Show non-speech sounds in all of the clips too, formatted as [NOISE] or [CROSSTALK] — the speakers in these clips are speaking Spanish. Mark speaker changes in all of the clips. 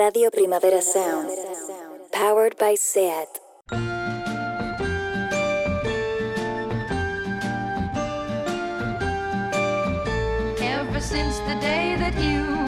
Speaker 1: Radio Primavera Sound. Powered by SEAT.
Speaker 2: Ever since the day that you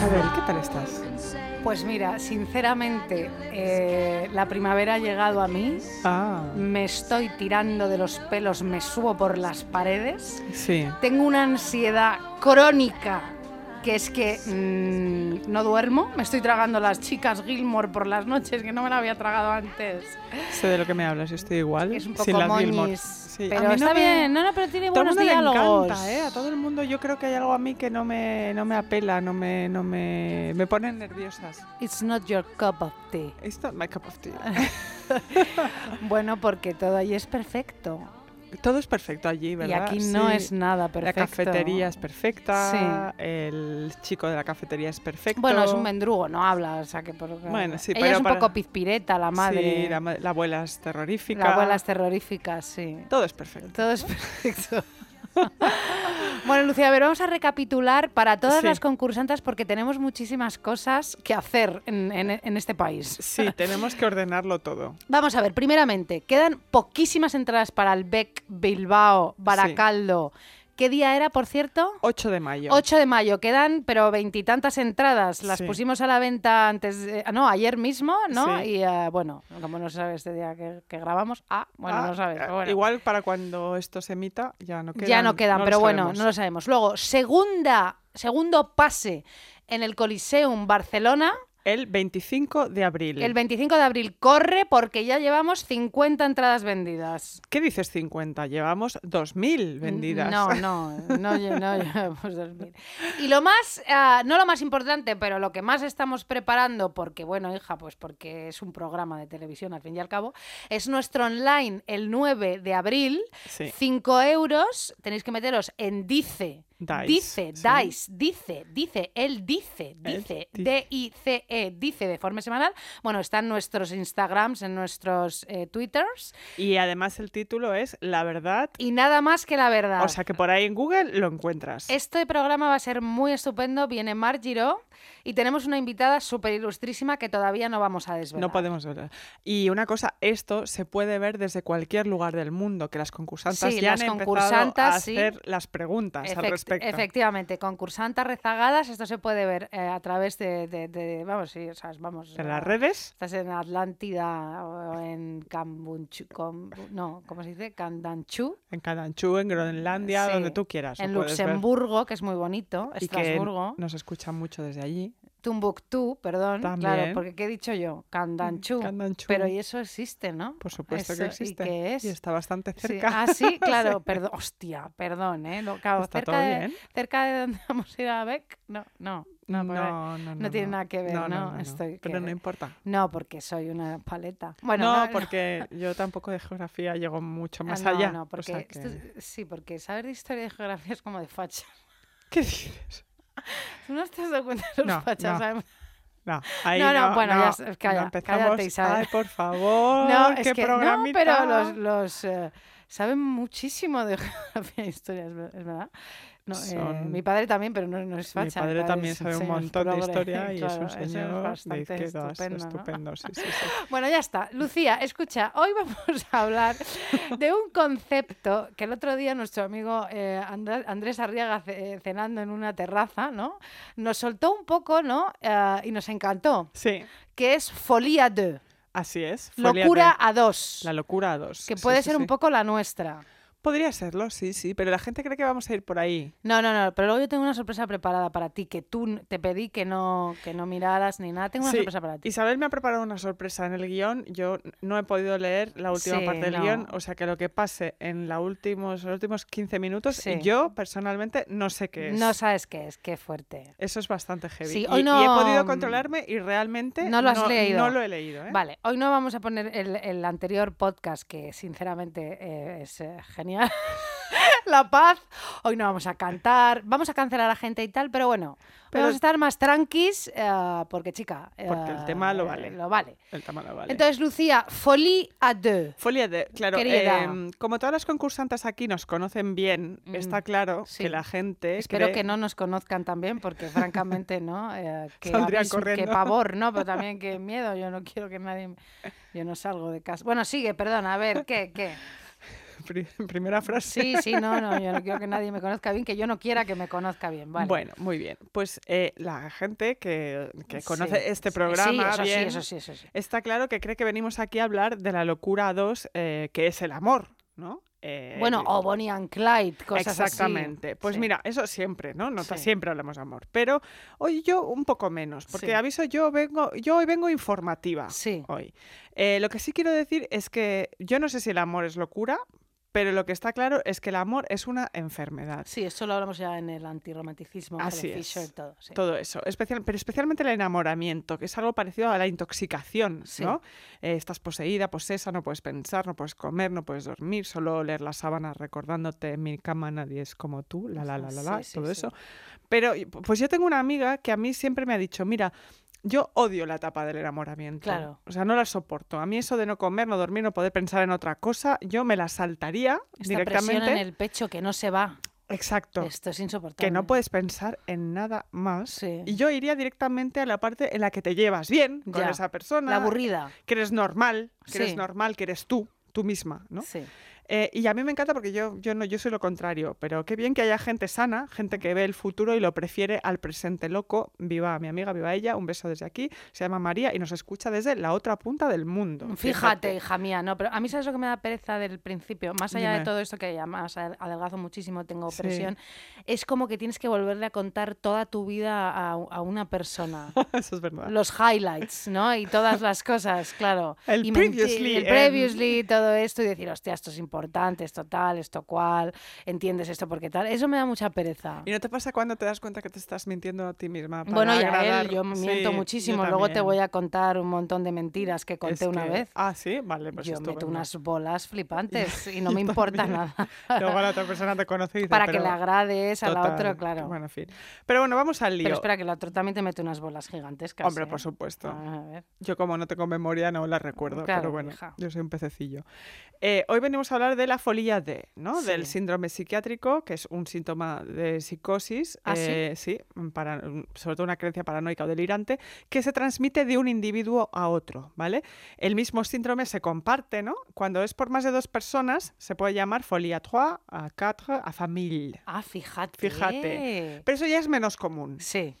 Speaker 3: Isabel, ¿qué tal estás?
Speaker 4: Pues mira, sinceramente, eh, la primavera ha llegado a mí.
Speaker 3: Ah,
Speaker 4: Me estoy tirando de los pelos, me subo por las paredes.
Speaker 3: sí.
Speaker 4: Tengo una ansiedad crónica, que es que mm, no duermo. Me estoy tragando las chicas Gilmore por las noches, que no me la había tragado antes.
Speaker 3: Sé de lo que me hablas, yo estoy igual.
Speaker 4: Es un poco
Speaker 3: sin las Gilmore. Sí,
Speaker 4: Pero
Speaker 3: mí no
Speaker 4: está
Speaker 3: me-
Speaker 4: bien, no, no, pero tiene
Speaker 3: Todo
Speaker 4: buenos
Speaker 3: mundo le
Speaker 4: diálogos.
Speaker 3: encanta, ¿eh? A todo el mundo yo creo que hay algo a mí que no me, no me apela, no me, no me, me ponen nerviosas.
Speaker 4: It's not your cup of tea.
Speaker 3: It's not my cup of tea. [LAUGHS]
Speaker 4: Bueno, porque todo ahí es perfecto.
Speaker 3: Todo es perfecto allí,
Speaker 4: Y
Speaker 3: ¿verdad?
Speaker 4: aquí no
Speaker 3: Sí.
Speaker 4: es nada perfecto.
Speaker 3: La cafetería es perfecta, el chico de la cafetería es perfecto.
Speaker 4: Bueno, es un mendrugo, no habla, o sea que por...
Speaker 3: Bueno, sí,
Speaker 4: Ella
Speaker 3: pero
Speaker 4: es un
Speaker 3: para-
Speaker 4: poco pizpireta, la madre.
Speaker 3: Sí, la, la abuela es terrorífica.
Speaker 4: La abuela es terrorífica, sí.
Speaker 3: Todo es perfecto.
Speaker 4: Todo es [LAUGHS] perfecto. [LAUGHS] bueno, Lucía, a ver, vamos a recapitular para todas
Speaker 3: Sí.
Speaker 4: las concursantes porque tenemos muchísimas cosas que hacer en, en- en este país.
Speaker 3: Sí, [LAUGHS] tenemos que ordenarlo todo.
Speaker 4: Vamos a ver, primeramente, quedan poquísimas entradas para el BEC Bilbao, Baracaldo. ¿Qué día era, por cierto?
Speaker 3: 8 de mayo.
Speaker 4: 8 de mayo, quedan pero veintitantas entradas. Las
Speaker 3: Sí.
Speaker 4: pusimos a la venta antes, de- ah, no, ayer mismo, ¿no?
Speaker 3: Sí.
Speaker 4: Y eh, bueno, como no sabes este día que, que grabamos, ah, bueno,
Speaker 3: Ah,
Speaker 4: no sabes. bueno.
Speaker 3: Igual para cuando esto se emita ya no quedan.
Speaker 4: ya no quedan, pero bueno,
Speaker 3: sabemos.
Speaker 4: no lo sabemos. Luego, segunda, segundo pase en el Coliseum Barcelona.
Speaker 3: El 25 de abril.
Speaker 4: El 25 de abril corre porque ya llevamos 50 entradas vendidas.
Speaker 3: ¿Qué dices 50? Llevamos 2.000 vendidas.
Speaker 4: No, no, no [LAUGHS] llevamos 2000. Y lo más, ah, no lo más importante, pero lo que más estamos preparando, porque bueno, hija, pues porque es un programa de televisión al fin y al cabo, es nuestro online el 9 de abril.
Speaker 3: Sí.
Speaker 4: 5 euros, tenéis que meteros en Dice.
Speaker 3: Dice,
Speaker 4: Dice,
Speaker 3: sí.
Speaker 4: Dice, dice, dice, él dice, dice,
Speaker 3: dice.
Speaker 4: D-I-C-E, dice de forma semanal. Bueno, están nuestros Instagrams, en nuestros eh, Twitters.
Speaker 3: Y además el título es La verdad.
Speaker 4: Y nada más que la verdad.
Speaker 3: O sea que por ahí en Google lo encuentras.
Speaker 4: Este programa va a ser muy estupendo. Viene Mar Giró y tenemos una invitada súper ilustrísima que todavía no vamos a desvelar.
Speaker 3: No podemos ver. Y una cosa, esto se puede ver desde cualquier lugar del mundo, que las concursantes
Speaker 4: Sí,
Speaker 3: ya
Speaker 4: las
Speaker 3: han empezado a
Speaker 4: sí.
Speaker 3: hacer las preguntas al
Speaker 4: Efect-
Speaker 3: respecto.
Speaker 4: Efectivamente, concursantes rezagadas. Esto se puede ver eh, a través de, de- de- vamos, sí, o sea, vamos.
Speaker 3: En las redes,
Speaker 4: Estás en Atlántida o en Cambunchu, com- no, ¿cómo se dice? Candanchú.
Speaker 3: en Cadanchú, en Groenlandia,
Speaker 4: Sí.
Speaker 3: donde tú quieras.
Speaker 4: En
Speaker 3: ver.
Speaker 4: Luxemburgo, que es muy bonito.
Speaker 3: Y que
Speaker 4: Estrasburgo.
Speaker 3: nos escuchan mucho desde allí.
Speaker 4: Tumbuctú, perdón. Claro,
Speaker 3: También.
Speaker 4: porque ¿qué he dicho yo? Candanchú.
Speaker 3: Candanchú.
Speaker 4: Pero y eso existe, ¿no?
Speaker 3: Por supuesto
Speaker 4: Eso,
Speaker 3: que existe.
Speaker 4: ¿Y qué es?
Speaker 3: Y está bastante
Speaker 4: Sí,
Speaker 3: cerca.
Speaker 4: Ah, sí, [LAUGHS] claro, perdón. Hostia, perdón, ¿eh? Lo- claro,
Speaker 3: Está
Speaker 4: cerca,
Speaker 3: todo
Speaker 4: de,
Speaker 3: bien.
Speaker 4: cerca de donde [LAUGHS] vamos a ir a Beck, no, no. No,
Speaker 3: No, no, no,
Speaker 4: no tiene nada que ver, ¿no? Estoy
Speaker 3: Pero
Speaker 4: que-
Speaker 3: no importa.
Speaker 4: no, porque soy una paleta. Bueno,
Speaker 3: no, porque yo tampoco de geografía llego mucho más
Speaker 4: Ah, no,
Speaker 3: allá.
Speaker 4: no,
Speaker 3: o
Speaker 4: porque
Speaker 3: sea
Speaker 4: esto
Speaker 3: que-
Speaker 4: es- sí, porque saber de historia y de geografía es como de facha.
Speaker 3: ¿Qué dices? [LAUGHS]
Speaker 4: ¿Tú no te has dado cuenta de los
Speaker 3: No,
Speaker 4: fachas?
Speaker 3: no. No, [LAUGHS] ahí
Speaker 4: No,
Speaker 3: no,
Speaker 4: no, bueno,
Speaker 3: no,
Speaker 4: ya calla,
Speaker 3: no empezamos.
Speaker 4: cállate, Isabel.
Speaker 3: Ay, por [LAUGHS] favor,
Speaker 4: No,
Speaker 3: qué
Speaker 4: es que no,
Speaker 3: programita.
Speaker 4: pero los, los eh, saben muchísimo de geografía e historia, es verdad. No, eh, mi padre también, pero no, no es
Speaker 3: Mi
Speaker 4: facha.
Speaker 3: padre también
Speaker 4: es
Speaker 3: sabe un
Speaker 4: señor
Speaker 3: montón de historia y es
Speaker 4: claro,
Speaker 3: un
Speaker 4: eso es
Speaker 3: señor de izquierdas.
Speaker 4: estupendo, ¿no?
Speaker 3: Estupendo, sí, sí, sí. [LAUGHS]
Speaker 4: Bueno, ya está. Lucía, escucha, hoy [LAUGHS] vamos a hablar de un concepto que el otro día nuestro amigo eh, Andrés, Arriaga eh, cenando en una terraza, ¿no? Nos soltó un poco, ¿no? Y nos encantó,
Speaker 3: Sí,
Speaker 4: que es Folia 2,
Speaker 3: así es. Folia
Speaker 4: locura
Speaker 3: de-
Speaker 4: a dos,
Speaker 3: La locura a dos.
Speaker 4: que puede ser un poco la nuestra.
Speaker 3: Podría serlo, sí, sí, pero la gente cree que vamos a ir por ahí.
Speaker 4: No, no, no, pero luego yo tengo una sorpresa preparada para ti, que tú te pedí que no, que no miraras ni nada. Tengo una
Speaker 3: Sí,
Speaker 4: sorpresa para ti.
Speaker 3: Isabel me ha preparado una sorpresa en el guion. Yo no he podido leer la última
Speaker 4: Sí,
Speaker 3: parte del
Speaker 4: no.
Speaker 3: guion, o sea que lo que pase en la últimos, los últimos 15 minutos,
Speaker 4: Sí.
Speaker 3: yo personalmente no sé qué es.
Speaker 4: No sabes qué es, qué fuerte.
Speaker 3: Eso es bastante heavy. Y-
Speaker 4: hoy
Speaker 3: y, he
Speaker 4: no-
Speaker 3: podido controlarme y realmente
Speaker 4: No lo has leído.
Speaker 3: no lo he leído. ¿eh?
Speaker 4: Vale, hoy no vamos a poner el, el anterior podcast, que sinceramente eh, es eh, genial. [LAUGHS] la paz. Hoy no vamos a cantar, vamos a cancelar a gente y tal, pero bueno,
Speaker 3: Pero-
Speaker 4: vamos a estar más tranquis eh, porque, chica,
Speaker 3: Porque el
Speaker 4: eh,
Speaker 3: tema lo vale.
Speaker 4: Lo vale.
Speaker 3: El tamaño vale.
Speaker 4: Entonces, Lucía, folie à deux.
Speaker 3: Folia de, claro,
Speaker 4: Querida.
Speaker 3: em, como todas las concursantes aquí nos conocen bien, está claro
Speaker 4: Mm, sí.
Speaker 3: que la gente
Speaker 4: Espero
Speaker 3: cree-
Speaker 4: que no nos conozcan también, porque francamente, ¿no? Eh, que, [LAUGHS] abismo, que
Speaker 3: corriendo.
Speaker 4: pavor, ¿no? Pero [LAUGHS] también que miedo, yo no quiero que nadie... Yo no salgo de casa. Bueno, sigue, perdona, a ver, ¿qué? ¿Qué? [LAUGHS]
Speaker 3: Pri- primera frase.
Speaker 4: Sí, sí, no, no, yo no quiero que nadie me conozca bien, que yo no quiera que me conozca bien, ¿vale?
Speaker 3: Bueno, muy bien. Pues eh, la gente que, que
Speaker 4: Sí,
Speaker 3: conoce este programa
Speaker 4: sí, eso
Speaker 3: bien,
Speaker 4: sí, eso sí, eso sí.
Speaker 3: está claro que cree que venimos aquí a hablar de la locura 2, eh, que es el amor, ¿no? Eh,
Speaker 4: Bueno, o Bonnie and Clyde, cosas así.
Speaker 3: Exactamente. Pues
Speaker 4: Sí.
Speaker 3: mira, eso siempre, ¿no? No
Speaker 4: Sí.
Speaker 3: siempre hablamos de amor. Pero hoy yo un poco menos, porque
Speaker 4: Sí.
Speaker 3: aviso, yo vengo, yo hoy vengo informativa.
Speaker 4: Sí.
Speaker 3: Hoy. Eh, lo que sí quiero decir es que yo no sé si el amor es locura, pero lo que está claro es que el amor es una enfermedad.
Speaker 4: Sí, esto lo hablamos ya en el antirromanticismo,
Speaker 3: Así es.
Speaker 4: Fisher, todo. Sí.
Speaker 3: Todo eso, especial, pero especialmente el enamoramiento, que es algo parecido a la intoxicación,
Speaker 4: Sí.
Speaker 3: ¿no? Eh, estás poseída, posesa, no puedes pensar, no puedes comer, no puedes dormir, solo leer las sábanas recordándote en mi cama nadie es como tú, la la la la la,
Speaker 4: Sí,
Speaker 3: todo eso. Pero y- pues yo tengo una amiga que a mí siempre me ha dicho, mira, yo odio la etapa del enamoramiento.
Speaker 4: Claro.
Speaker 3: O sea, no la soporto. A mí eso de no comer, no dormir, no poder pensar en otra cosa, yo me la saltaría
Speaker 4: Esta
Speaker 3: directamente.
Speaker 4: presión en el pecho que no se va.
Speaker 3: Exacto
Speaker 4: Esto es insoportable.
Speaker 3: que no puedes pensar en nada más.
Speaker 4: Sí.
Speaker 3: Y yo iría directamente a la parte en la que te llevas bien con
Speaker 4: Ya,
Speaker 3: esa persona.
Speaker 4: La aburrida.
Speaker 3: Que eres normal, que
Speaker 4: Sí.
Speaker 3: eres normal, que eres tú, tú misma, ¿no?
Speaker 4: Sí.
Speaker 3: Eh, y a mí me encanta porque yo, yo no, yo soy lo contrario, pero qué bien que haya gente sana, gente que ve el futuro y lo prefiere al presente loco. Viva mi amiga, viva ella, un beso desde aquí. Se llama María y nos escucha desde la otra punta del mundo.
Speaker 4: Fíjate, hija mía, no, pero a mí sabes lo que me da pereza del principio, más allá
Speaker 3: Dime.
Speaker 4: de todo esto que además ad- adelgazo muchísimo, tengo
Speaker 3: Sí.
Speaker 4: presión, es como que tienes que volverle a contar toda tu vida a, a una persona. [LAUGHS]
Speaker 3: Eso es verdad.
Speaker 4: Los highlights, ¿no? Y todas las cosas, claro.
Speaker 3: El
Speaker 4: y
Speaker 3: previously
Speaker 4: el
Speaker 3: en-
Speaker 4: previously, todo esto, y decir, hostia, esto es importante, esto tal, esto cual, entiendes esto porque tal. Eso me da mucha pereza.
Speaker 3: ¿Y no te pasa cuando te das cuenta que te estás mintiendo a ti misma? para
Speaker 4: Bueno, y a
Speaker 3: agradar?
Speaker 4: él, yo
Speaker 3: Sí,
Speaker 4: miento
Speaker 3: yo
Speaker 4: muchísimo. Luego te voy a contar un montón de mentiras que conté
Speaker 3: Es
Speaker 4: una
Speaker 3: que-
Speaker 4: vez.
Speaker 3: Ah, sí, vale, pues
Speaker 4: yo meto unas bolas flipantes [LAUGHS] y no me importa
Speaker 3: también.
Speaker 4: nada.
Speaker 3: Luego la otra persona te conoce y dice,
Speaker 4: Para que
Speaker 3: "Pero
Speaker 4: le agrades a la
Speaker 3: total".
Speaker 4: otra, claro.
Speaker 3: Bueno, en fin. Pero bueno, vamos al lío.
Speaker 4: Pero espera, que la otra también te mete unas bolas gigantescas.
Speaker 3: Hombre,
Speaker 4: ¿eh?
Speaker 3: por supuesto.
Speaker 4: A ver.
Speaker 3: Yo como no tengo memoria no la recuerdo,
Speaker 4: Claro,
Speaker 3: pero bueno,
Speaker 4: hija.
Speaker 3: yo soy un pececillo. Eh, hoy venimos a hablar de la folía D, ¿no? Del
Speaker 4: Sí.
Speaker 3: síndrome psiquiátrico, que es un síntoma de psicosis,
Speaker 4: ¿Ah, sí?
Speaker 3: eh, sí, para, sobre todo una creencia paranoica o delirante, que se transmite de un individuo a otro, ¿vale? El mismo síndrome se comparte, ¿no? Cuando es por más de dos personas, se puede llamar à trois, à quatre, à famille.
Speaker 4: Ah, fíjate.
Speaker 3: Fíjate. Pero eso ya es menos común.
Speaker 4: Sí.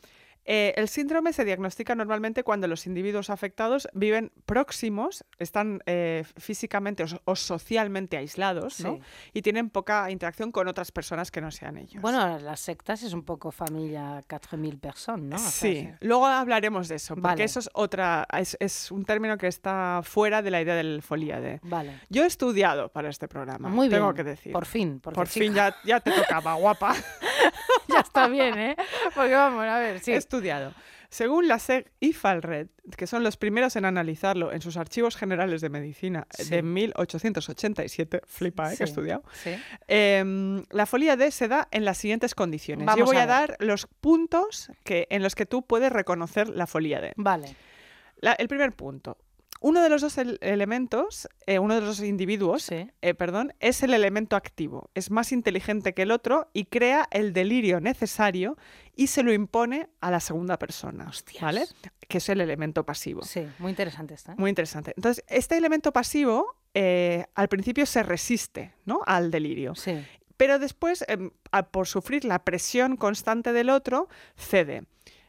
Speaker 3: Eh, el síndrome se diagnostica normalmente cuando los individuos afectados viven próximos, están eh, físicamente o, so- o socialmente aislados ¿no?
Speaker 4: Sí.
Speaker 3: y tienen poca interacción con otras personas que no sean ellos.
Speaker 4: Bueno, las sectas es un poco familia 4.000 personas, ¿no? O sea,
Speaker 3: sí, luego hablaremos de eso, porque
Speaker 4: Vale.
Speaker 3: eso es otra, es, es un término que está fuera de la idea del folíade.
Speaker 4: Vale.
Speaker 3: Yo he estudiado para este programa,
Speaker 4: Muy bien.
Speaker 3: tengo que decir.
Speaker 4: Por fin.
Speaker 3: Por
Speaker 4: chica,
Speaker 3: fin ya, ya te tocaba, guapa. [LAUGHS]
Speaker 4: ya está bien, ¿eh? Porque vamos, a ver, sí.
Speaker 3: Estudiado. Según la SEG y Falred, que son los primeros en analizarlo en sus archivos generales de medicina eh,
Speaker 4: Sí.
Speaker 3: de 1887, flipa, ¿eh? que he
Speaker 4: Sí,
Speaker 3: estudiado,
Speaker 4: Sí.
Speaker 3: em, la folía D se da en las siguientes condiciones. Yo voy
Speaker 4: a
Speaker 3: dar los puntos que, en los que tú puedes reconocer la folía D.
Speaker 4: Vale.
Speaker 3: La- el primer punto. Uno de los dos el- elementos, eh, uno de los dos individuos,
Speaker 4: Sí.
Speaker 3: eh, perdón, es el elemento activo. Es más inteligente que el otro y crea el delirio necesario y se lo impone a la segunda persona.
Speaker 4: Hostias.
Speaker 3: ¿Vale? Que es el elemento pasivo.
Speaker 4: Sí, muy interesante esta. ¿eh?
Speaker 3: Muy interesante. Entonces, este elemento pasivo al principio se resiste ¿no? al delirio.
Speaker 4: Sí.
Speaker 3: Pero después, em, a- por sufrir la presión constante del otro, cede.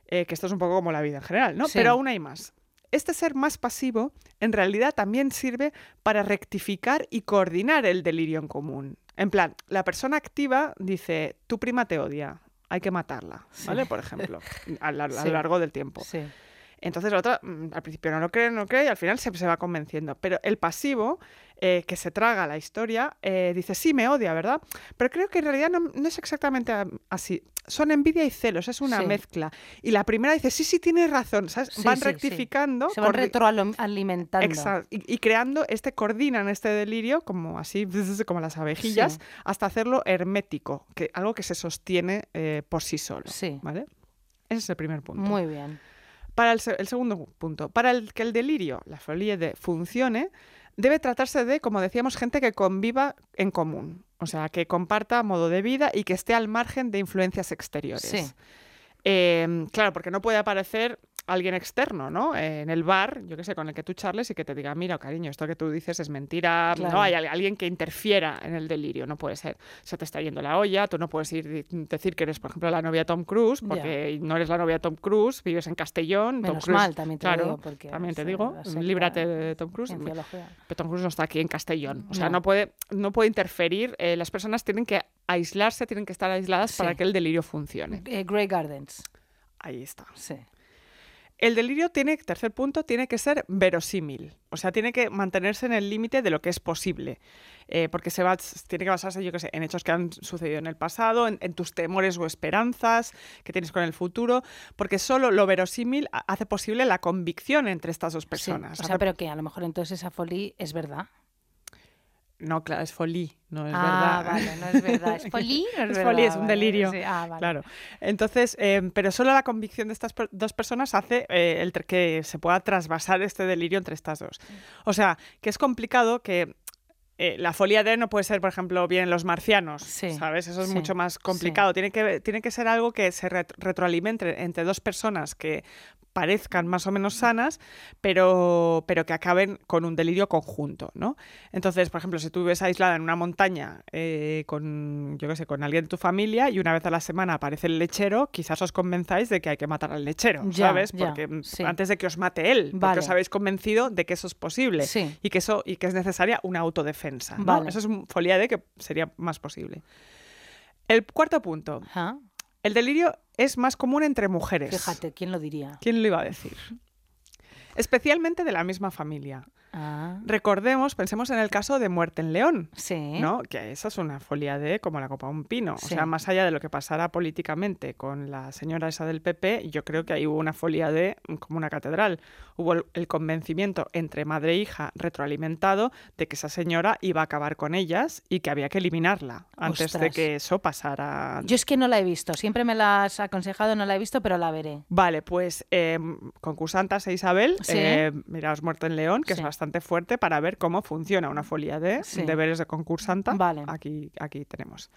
Speaker 3: Que esto es un poco como la vida en general, ¿no?
Speaker 4: Sí.
Speaker 3: Pero aún hay más. Este ser más pasivo en realidad también sirve para rectificar y coordinar el delirio en común. En plan, la persona activa dice, tu prima te odia, hay que matarla, ¿vale? Por ejemplo, a, la- a lo largo del tiempo.
Speaker 4: Sí.
Speaker 3: Entonces la otra mm, al principio no lo cree, no lo cree y al final se, se va convenciendo. Pero el pasivo, eh, que se traga la historia, eh, dice, sí, me odia, ¿verdad? Pero creo que en realidad no, no es exactamente am- así. Son envidia y celos, es una
Speaker 4: Sí.
Speaker 3: mezcla. Y la primera dice, sí, sí, tienes razón, ¿sabes?
Speaker 4: Sí,
Speaker 3: Van
Speaker 4: sí,
Speaker 3: rectificando.
Speaker 4: Se van retroalimentando.
Speaker 3: Exacto. Y, y creando este, coordinan este delirio como así, [LAUGHS] como las abejillas, hasta hacerlo hermético, que, algo que se sostiene eh, por sí solo.
Speaker 4: Sí.
Speaker 3: ¿Vale? Ese es el primer punto.
Speaker 4: Muy bien.
Speaker 3: Para el, el segundo punto, para el que el delirio, la folie de funcione, debe tratarse de, como decíamos, gente que conviva en común, o sea, que comparta modo de vida y que esté al margen de influencias exteriores.
Speaker 4: Sí.
Speaker 3: Eh, claro, porque no puede aparecer alguien externo, ¿no? Eh, en el bar, yo qué sé, con el que tú charles y que te diga, mira, cariño, esto que tú dices es mentira,
Speaker 4: Claro.
Speaker 3: no hay al- alguien que interfiera en el delirio, no puede ser. Se te está yendo la olla, tú no puedes ir decir que eres, por ejemplo, la novia de Tom Cruise, porque no eres la novia de Tom Cruise, vives en Castellón. Tom Cruise-
Speaker 4: mal, también te
Speaker 3: claro,
Speaker 4: digo, porque
Speaker 3: también te digo, líbrate de Tom Cruise. Pero Tom Cruise no está aquí en Castellón. O sea,
Speaker 4: No.
Speaker 3: no, puede, no puede interferir. eh, las personas tienen que aislarse, tienen que estar aisladas
Speaker 4: Sí.
Speaker 3: para que el delirio funcione.
Speaker 4: Eh, Grey Gardens.
Speaker 3: Ahí está.
Speaker 4: Sí.
Speaker 3: El delirio tiene, tercer punto, tiene que ser verosímil. O sea, tiene que mantenerse en el límite de lo que es posible. Eh, porque se va, tiene que basarse, yo qué sé, en hechos que han sucedido en el pasado, en, en tus temores o esperanzas que tienes con el futuro. Porque solo lo verosímil ha- hace posible la convicción entre estas dos
Speaker 4: Sí,
Speaker 3: personas.
Speaker 4: O sea,
Speaker 3: Hace-
Speaker 4: pero que a lo mejor entonces esa folie es verdad.
Speaker 3: No, claro, es folie, no es
Speaker 4: ah,
Speaker 3: verdad.
Speaker 4: vale, no es verdad. Es [LAUGHS] folie, no es,
Speaker 3: Es
Speaker 4: verdad.
Speaker 3: folie, es un
Speaker 4: vale,
Speaker 3: delirio.
Speaker 4: sí, ah, vale.
Speaker 3: Claro. Entonces, eh, pero solo la convicción de estas dos personas hace eh, el que se pueda trasvasar este delirio entre estas dos. O sea, que es complicado que eh, la folia de no puede ser, por ejemplo, bien los marcianos,
Speaker 4: Sí,
Speaker 3: ¿sabes? Eso es
Speaker 4: sí,
Speaker 3: mucho más complicado. Tiene, que, tiene que ser algo que se ret- retroalimente entre dos personas que parezcan más o menos sanas, pero, pero que acaben con un delirio conjunto, ¿no? Entonces, por ejemplo, si tú vives aislada en una montaña eh, con, yo qué sé, con alguien de tu familia y una vez a la semana aparece el lechero, quizás os convenzáis de que hay que matar al lechero,
Speaker 4: Ya,
Speaker 3: ¿sabes?
Speaker 4: ya,
Speaker 3: Porque
Speaker 4: sí.
Speaker 3: antes de que os mate él, porque
Speaker 4: Vale.
Speaker 3: os habéis convencido de que eso es posible
Speaker 4: Sí.
Speaker 3: y que eso y que es necesaria una autodefensa, ¿no?
Speaker 4: Vale.
Speaker 3: Eso es un folia de que sería más posible. El cuarto punto,
Speaker 4: Ajá.
Speaker 3: el delirio es más común entre mujeres.
Speaker 4: Fíjate, ¿quién lo diría?
Speaker 3: ¿Quién lo iba a decir? Especialmente de la misma familia.
Speaker 4: Ah,
Speaker 3: Recordemos, pensemos en el caso de Muerte en León,
Speaker 4: sí.
Speaker 3: ¿no? Que esa es una folia de como la copa de un pino.
Speaker 4: Sí.
Speaker 3: O sea, más allá de lo que pasara políticamente con la señora esa del PP, yo creo que ahí hubo una folia de mm, como una catedral. Hubo el, convencimiento entre madre e hija retroalimentado de que esa señora iba a acabar con ellas y que había que eliminarla antes de que eso pasara.
Speaker 4: Yo es que no la he visto. Siempre me la has aconsejado, no la he visto, pero la veré.
Speaker 3: Vale, pues eh, concursantas e Isabel,
Speaker 4: Sí.
Speaker 3: eh, miraos Muerte en León, que es bastante fuerte para ver cómo funciona una folia de
Speaker 4: Sí.
Speaker 3: deberes de concursanta.
Speaker 4: Vale.
Speaker 3: Aquí, aquí tenemos.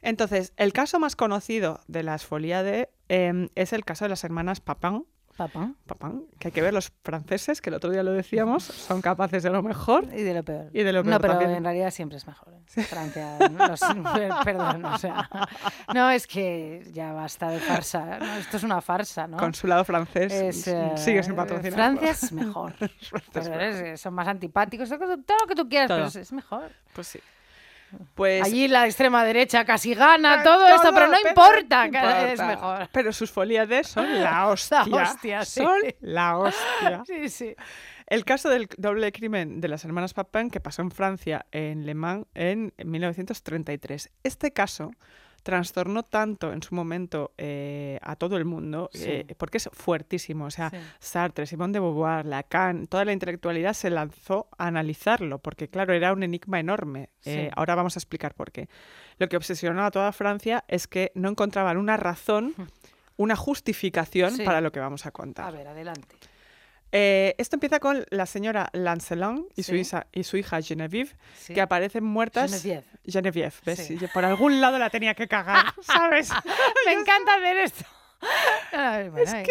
Speaker 3: Entonces, el caso más conocido de las folia de eh, es el caso de las hermanas Papin,
Speaker 4: Papá.
Speaker 3: Papin, que hay que ver los franceses, que el otro día lo decíamos, son capaces de lo mejor.
Speaker 4: Y de lo peor.
Speaker 3: Y de lo
Speaker 4: No,
Speaker 3: peor
Speaker 4: pero
Speaker 3: también.
Speaker 4: en realidad siempre es mejor. ¿eh? Francia, no, los- [LAUGHS] perdón, o sea. No, es que ya basta de farsa. ¿no? Esto es una farsa, ¿no?
Speaker 3: Consulado francés
Speaker 4: Es, eh,
Speaker 3: sigue sin patrocinar.
Speaker 4: Francia es mejor. [LAUGHS] Es- son más antipáticos, todo lo que tú quieras,
Speaker 3: Todo.
Speaker 4: pero es mejor.
Speaker 3: Pues sí. Pues
Speaker 4: Allí la extrema derecha casi gana todo, esto, pero no importa, que es
Speaker 3: importa.
Speaker 4: mejor.
Speaker 3: Pero sus folias de son [LAUGHS] la hostia.
Speaker 4: hostia, sí.
Speaker 3: Son la hostia. [LAUGHS]
Speaker 4: Sí, sí.
Speaker 3: El caso del doble crimen de las hermanas Papin que pasó en Francia, en Le Mans, en 1933. Este caso trastornó tanto en su momento eh, a todo el mundo,
Speaker 4: Sí.
Speaker 3: eh, porque es fuertísimo. O sea,
Speaker 4: Sí.
Speaker 3: Sartre, Simone de Beauvoir, Lacan, toda la intelectualidad se lanzó a analizarlo, porque claro, era un enigma enorme. Eh, ahora vamos a explicar por qué. Lo que obsesionó a toda Francia es que no encontraban una razón, una justificación para lo que vamos a contar.
Speaker 4: A ver, adelante.
Speaker 3: Eh, esto empieza con la señora Lancelin y, su, hija, y su hija Genevieve,
Speaker 4: Sí.
Speaker 3: que aparecen muertas.
Speaker 4: Genevieve.
Speaker 3: Genevieve, ¿ves?
Speaker 4: Sí.
Speaker 3: Por algún lado la tenía que cagar, [LAUGHS] ¿sabes?
Speaker 4: Me encanta hacer esto. No, [LAUGHS] bueno, eh,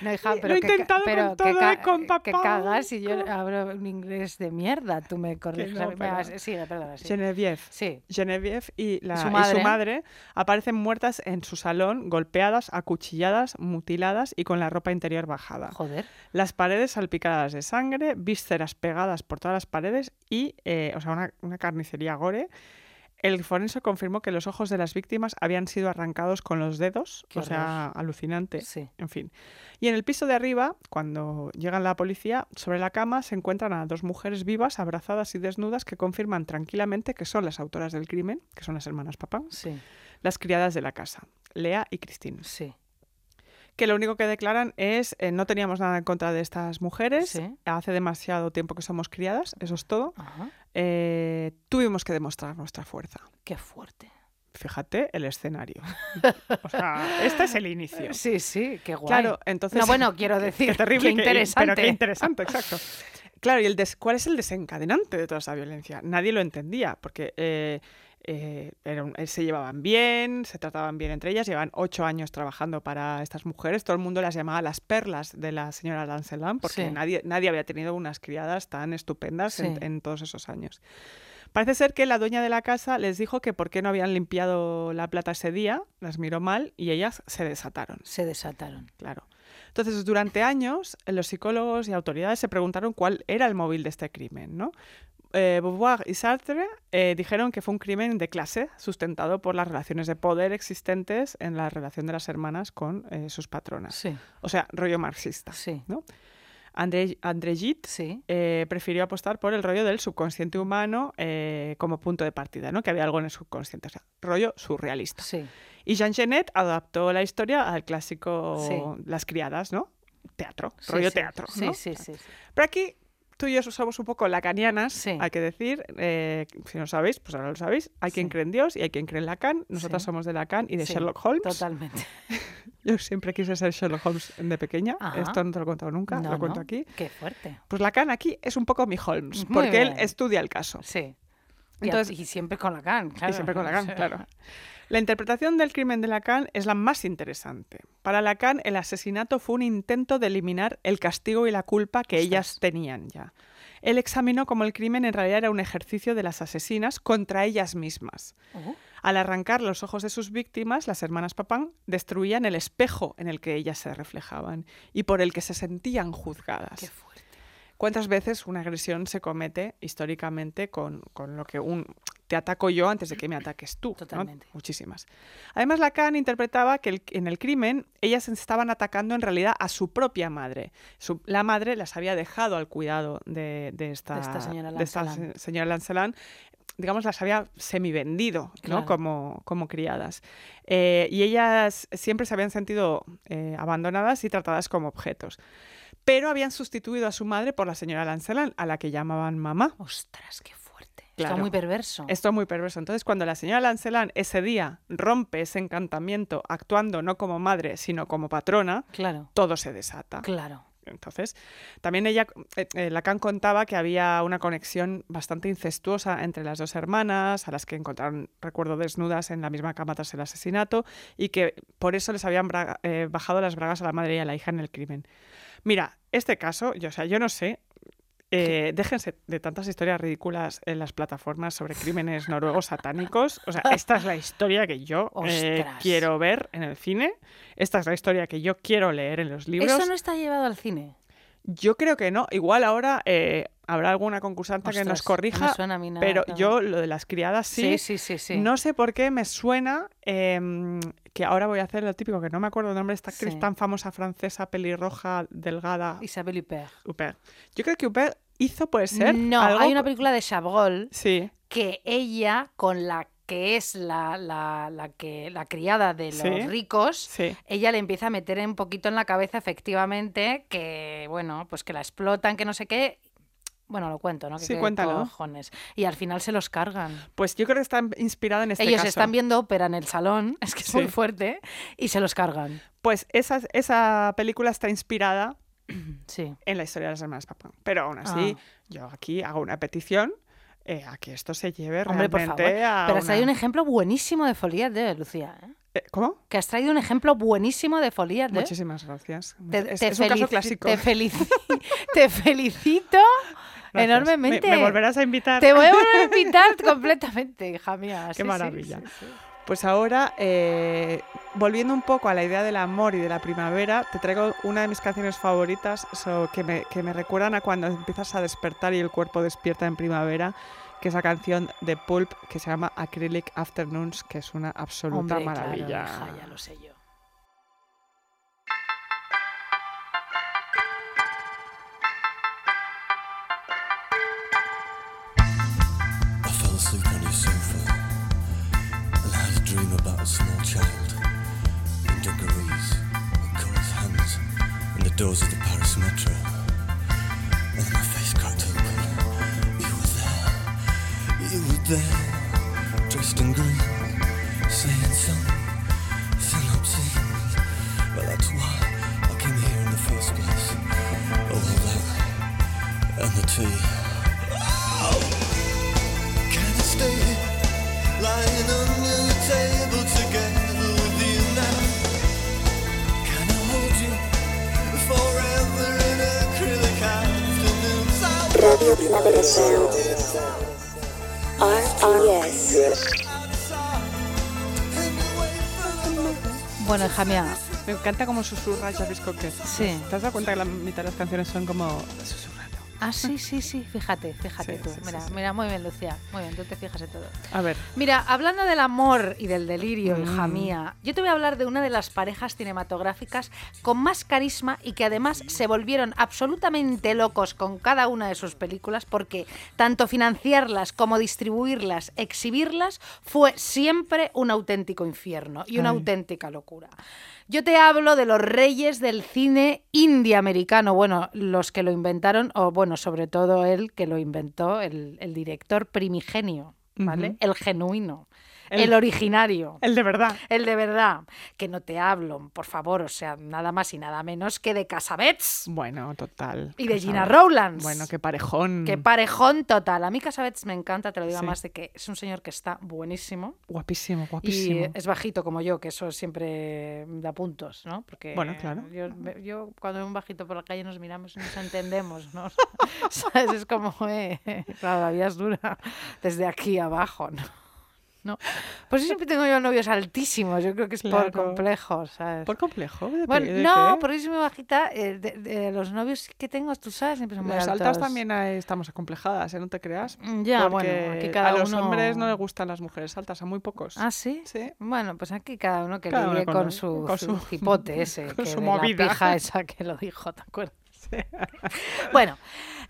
Speaker 4: no, hija,
Speaker 3: lo he
Speaker 4: que
Speaker 3: intentado
Speaker 4: pero
Speaker 3: con
Speaker 4: que
Speaker 3: todo
Speaker 4: ca-
Speaker 3: y con
Speaker 4: que
Speaker 3: papá.
Speaker 4: cagas y yo hablo un inglés de mierda, tú me corriges.
Speaker 3: no,
Speaker 4: perdona. sí.
Speaker 3: Genevieve.
Speaker 4: Sí.
Speaker 3: Genevieve y, la,
Speaker 4: Su
Speaker 3: y
Speaker 4: madre.
Speaker 3: su madre aparecen muertas en su salón, golpeadas, acuchilladas, mutiladas y con la ropa interior bajada.
Speaker 4: Joder.
Speaker 3: Las paredes salpicadas de sangre, vísceras pegadas por todas las paredes y, eh, o sea, una, una carnicería gore. El forense confirmó que los ojos de las víctimas habían sido arrancados con los dedos,
Speaker 4: Qué
Speaker 3: o sea, alucinante.
Speaker 4: Sí.
Speaker 3: En fin. Y en el piso de arriba, cuando llegan la policía, sobre la cama se encuentran a dos mujeres vivas, abrazadas y desnudas, que confirman tranquilamente que son las autoras del crimen, que son las hermanas Papán,
Speaker 4: Sí,
Speaker 3: las criadas de la casa, Lea y Christine.
Speaker 4: sí.
Speaker 3: Que lo único que declaran es eh, no teníamos nada en contra de estas mujeres,
Speaker 4: Sí.
Speaker 3: hace demasiado tiempo que somos criadas, eso es todo. Eh, tuvimos que demostrar nuestra fuerza.
Speaker 4: Qué fuerte.
Speaker 3: Fíjate el escenario. [LAUGHS] O sea, este es el inicio.
Speaker 4: Sí, sí, qué guay.
Speaker 3: Claro, entonces.
Speaker 4: No, bueno, quiero decir,
Speaker 3: Qué terrible.
Speaker 4: qué
Speaker 3: que-
Speaker 4: interesante.
Speaker 3: pero qué interesante, exacto. Claro, ¿y el des- cuál es el desencadenante de toda esa violencia? Nadie lo entendía, porque eh, eh, era un- eh, se llevaban bien, se trataban bien entre ellas, llevan ocho años trabajando para estas mujeres, todo el mundo las llamaba las perlas de la señora Lancelin, porque
Speaker 4: Sí.
Speaker 3: nadie, nadie había tenido unas criadas tan estupendas en-
Speaker 4: Sí.
Speaker 3: en todos esos años. Parece ser que la dueña de la casa les dijo que por qué no habían limpiado la plata ese día, las miró mal y ellas se desataron.
Speaker 4: Se desataron.
Speaker 3: Claro. Entonces, durante años, los psicólogos y autoridades se preguntaron cuál era el móvil de este crimen, ¿no? Eh, Beauvoir y Sartre eh, dijeron que fue un crimen de clase sustentado por las relaciones de poder existentes en la relación de las hermanas con eh, sus patronas.
Speaker 4: Sí,
Speaker 3: O sea, rollo marxista.
Speaker 4: sí,
Speaker 3: André, André Gide
Speaker 4: sí.
Speaker 3: eh, prefirió apostar por el rollo del subconsciente humano eh, como punto de partida, ¿no? que había algo en el subconsciente, o sea, rollo surrealista.
Speaker 4: Sí,
Speaker 3: Y Jean Genet adaptó la historia al clásico
Speaker 4: Sí.
Speaker 3: Las criadas, ¿no? Teatro, rollo teatro.
Speaker 4: Sí,
Speaker 3: ¿no?
Speaker 4: sí, sí, sí.
Speaker 3: Pero aquí tú y yo somos un poco lacanianas,
Speaker 4: Sí.
Speaker 3: hay que decir. eh, si no sabéis, pues ahora lo sabéis. Hay quien cree en Dios y hay quien cree en Lacan. Nosotras
Speaker 4: Sí.
Speaker 3: somos de Lacan y de Sherlock Holmes.
Speaker 4: Totalmente. [LAUGHS]
Speaker 3: Yo siempre quise ser Sherlock Holmes de pequeña.
Speaker 4: Ajá.
Speaker 3: Esto no te lo he contado nunca,
Speaker 4: No,
Speaker 3: lo cuento
Speaker 4: no,
Speaker 3: aquí.
Speaker 4: Qué fuerte.
Speaker 3: Pues Lacan aquí es un poco mi Holmes,
Speaker 4: Muy
Speaker 3: porque él estudia el caso.
Speaker 4: Sí. Y,
Speaker 3: Entonces-
Speaker 4: a- y siempre con Lacan, claro.
Speaker 3: Y siempre con Lacan, claro. [LAUGHS] La interpretación del crimen de Lacan es la más interesante. Para Lacan, el asesinato fue un intento de eliminar el castigo y la culpa que ellas tenían ya. Él examinó cómo el crimen en realidad era un ejercicio de las asesinas contra ellas mismas.
Speaker 4: Oh,
Speaker 3: Al arrancar los ojos de sus víctimas, las hermanas Papán destruían el espejo en el que ellas se reflejaban y por el que se sentían juzgadas.
Speaker 4: qué fuerte.
Speaker 3: ¿Cuántas veces una agresión se comete históricamente con, con lo que un te ataco yo antes de que me ataques tú? ¿no?
Speaker 4: Totalmente.
Speaker 3: Muchísimas. Además, Lacan interpretaba que el- en el crimen ellas estaban atacando en realidad a su propia madre. Su- la madre las había dejado al cuidado de, de esta,
Speaker 4: De esta señora
Speaker 3: de esta señora Lancelin, digamos, las había semivendido ¿no?
Speaker 4: Claro.
Speaker 3: como, como criadas. Eh, y ellas siempre se habían sentido eh, abandonadas y tratadas como objetos. Pero habían sustituido a su madre por la señora Lancelin, a la que llamaban mamá.
Speaker 4: Ostras, qué fuerte.
Speaker 3: Claro.
Speaker 4: Está muy perverso.
Speaker 3: Esto es muy perverso. Entonces, cuando la señora Lancelin ese día rompe ese encantamiento actuando no como madre, sino como patrona,
Speaker 4: Claro,
Speaker 3: todo se desata.
Speaker 4: claro.
Speaker 3: Entonces, también ella, eh, eh, Lacan contaba que había una conexión bastante incestuosa entre las dos hermanas, a las que encontraron, recuerdo, desnudas en la misma cama tras el asesinato, y que por eso les habían eh, bajado las bragas a la madre y a la hija en el crimen. Mira, este caso, yo, o sea, yo no sé. Eh, déjense de tantas historias ridículas en las plataformas sobre crímenes noruegos satánicos. O sea, esta es la historia que yo eh, quiero ver en el cine. Esta es la historia que yo quiero leer en los libros.
Speaker 4: Eso no está llevado al cine.
Speaker 3: Yo creo que no. Igual ahora eh, habrá alguna concursante que nos corrija,
Speaker 4: me suena a mí nada,
Speaker 3: pero
Speaker 4: claro.
Speaker 3: yo lo de las criadas sí.
Speaker 4: Sí, sí, sí, sí.
Speaker 3: No sé por qué me suena em, que ahora voy a hacer lo típico, que no me acuerdo el nombre de esta actriz
Speaker 4: Sí.
Speaker 3: tan famosa francesa, pelirroja, delgada.
Speaker 4: Isabel Huppert.
Speaker 3: Huppert. Yo creo que Huppert hizo, puede ser.
Speaker 4: No,
Speaker 3: algo
Speaker 4: hay una película de Chabrol
Speaker 3: Sí,
Speaker 4: que ella, con la que es la, la, la que, la criada de los
Speaker 3: Sí.
Speaker 4: ricos,
Speaker 3: sí.
Speaker 4: ella le empieza a meter un poquito en la cabeza, efectivamente, que, bueno, pues que la explotan, que no sé qué. Bueno, lo cuento, ¿no? Que
Speaker 3: Sí, cuéntalo.
Speaker 4: cojones. Y al final se los cargan.
Speaker 3: Pues yo creo que está inspirada en este
Speaker 4: Ellos
Speaker 3: caso.
Speaker 4: están viendo ópera en el salón, [LAUGHS] es que es muy fuerte, y se los cargan.
Speaker 3: Pues esa, esa película está inspirada [CLEARS THROAT]
Speaker 4: Sí.
Speaker 3: en la historia de las hermanas Papán. Pero aún así,
Speaker 4: Ah.
Speaker 3: yo aquí hago una petición eh, a que esto se lleve
Speaker 4: Hombre, por
Speaker 3: realmente
Speaker 4: favor.
Speaker 3: a
Speaker 4: Pero has traído un ejemplo buenísimo de folía de Lucía. ¿eh?
Speaker 3: Eh, ¿Cómo?
Speaker 4: Que has traído un ejemplo buenísimo de folía de.
Speaker 3: Muchísimas gracias.
Speaker 4: Te,
Speaker 3: es
Speaker 4: te
Speaker 3: es un caso clásico.
Speaker 4: Te, felici- [LAUGHS] te felicito
Speaker 3: Gracias.
Speaker 4: enormemente.
Speaker 3: Me, me volverás a invitar.
Speaker 4: Te voy a volver a [LAUGHS] invitar completamente, hija mía.
Speaker 3: Qué
Speaker 4: sí,
Speaker 3: maravilla.
Speaker 4: sí, sí.
Speaker 3: Pues ahora, eh, volviendo un poco a la idea del amor y de la primavera, te traigo una de mis canciones favoritas so- que, me, que me recuerdan a cuando empiezas a despertar y el cuerpo despierta en primavera, que es la canción de Pulp que se llama Acrylic Afternoons, que es una absoluta
Speaker 4: Hombre,
Speaker 3: maravilla.
Speaker 4: Claro, hija, ya lo sé yo.
Speaker 5: Small child in dungarees with coarse hands in the doors of the Paris metro. And my face cracked open. You were there. You were there, dressed in green, saying some synopsis. Well, that's why I came here in the first place. All that and the tea. Oh, can I stay lying under the table
Speaker 1: Radio Primavera Sound. RPS.
Speaker 4: Bueno, hija mía,
Speaker 3: Me encanta como susurra Jarvis Cocker.
Speaker 4: Sí.
Speaker 3: ¿Te has dado cuenta que la mitad de las canciones son como susurrando?
Speaker 4: Ah, sí, sí, sí, fíjate, fíjate
Speaker 3: Sí,
Speaker 4: tú.
Speaker 3: sí,
Speaker 4: mira,
Speaker 3: sí.
Speaker 4: mira, muy bien, Lucía. Muy bien, tú te fijas en todo.
Speaker 3: A ver,
Speaker 4: Mira, hablando del amor y del delirio, hija
Speaker 3: Mm.
Speaker 4: mía, yo te voy a hablar de una de las parejas cinematográficas con más carisma y que además se volvieron absolutamente locos con cada una de sus películas porque tanto financiarlas como distribuirlas, exhibirlas, fue siempre un auténtico infierno y una
Speaker 3: Ay.
Speaker 4: auténtica locura. Yo te hablo de los reyes del cine indie-americano, bueno, los que lo inventaron, o bueno, sobre todo él que lo inventó, el, el director primigenio, ¿vale? El genuino, el,
Speaker 3: El-
Speaker 4: originario.
Speaker 3: el de verdad.
Speaker 4: El de verdad, que no te hablo, por favor, o sea, nada más y nada menos que de Casabets
Speaker 3: Bueno, total.
Speaker 4: y de. Gina Rowlands.
Speaker 3: Bueno, qué parejón.
Speaker 4: Qué parejón total. A mí Casabets me encanta, te lo digo
Speaker 3: Sí.
Speaker 4: más de que es un señor que está buenísimo.
Speaker 3: Guapísimo,
Speaker 4: Y
Speaker 3: guapísimo.
Speaker 4: es bajito como yo, que eso siempre da puntos, ¿no? Porque
Speaker 3: Bueno, claro.
Speaker 4: yo, cuando veo un bajito por la calle nos miramos y nos entendemos, ¿no? [LAUGHS] ¿Sabes? Es como, eh, [LAUGHS] claro, la vida es dura desde aquí abajo, ¿no? ¿No? Pues yo siempre tengo yo novios altísimos, yo creo que es por
Speaker 3: Claro.
Speaker 4: complejo, ¿sabes?
Speaker 3: ¿Por complejo? ¿De,
Speaker 4: bueno,
Speaker 3: de
Speaker 4: no,
Speaker 3: qué?
Speaker 4: porque yo soy muy bajita. eh, de, de los novios que tengo, tú sabes, siempre son muy
Speaker 3: Las altas también hay- estamos acomplejadas, ¿eh? No te creas.
Speaker 4: Mm, Ya, bueno,
Speaker 3: Porque
Speaker 4: aquí cada
Speaker 3: a los
Speaker 4: uno-
Speaker 3: hombres no les gustan las mujeres altas, a muy pocos.
Speaker 4: ¿Ah, sí?
Speaker 3: Sí.
Speaker 4: Bueno, pues aquí cada uno que
Speaker 3: Cada uno
Speaker 4: lidie
Speaker 3: con
Speaker 4: su,
Speaker 3: con
Speaker 4: su
Speaker 3: su-
Speaker 4: cipote [LAUGHS] ese,
Speaker 3: con
Speaker 4: que
Speaker 3: su
Speaker 4: de
Speaker 3: movida.
Speaker 4: la pija esa que lo dijo, ¿te acuerdas? [LAUGHS] Bueno,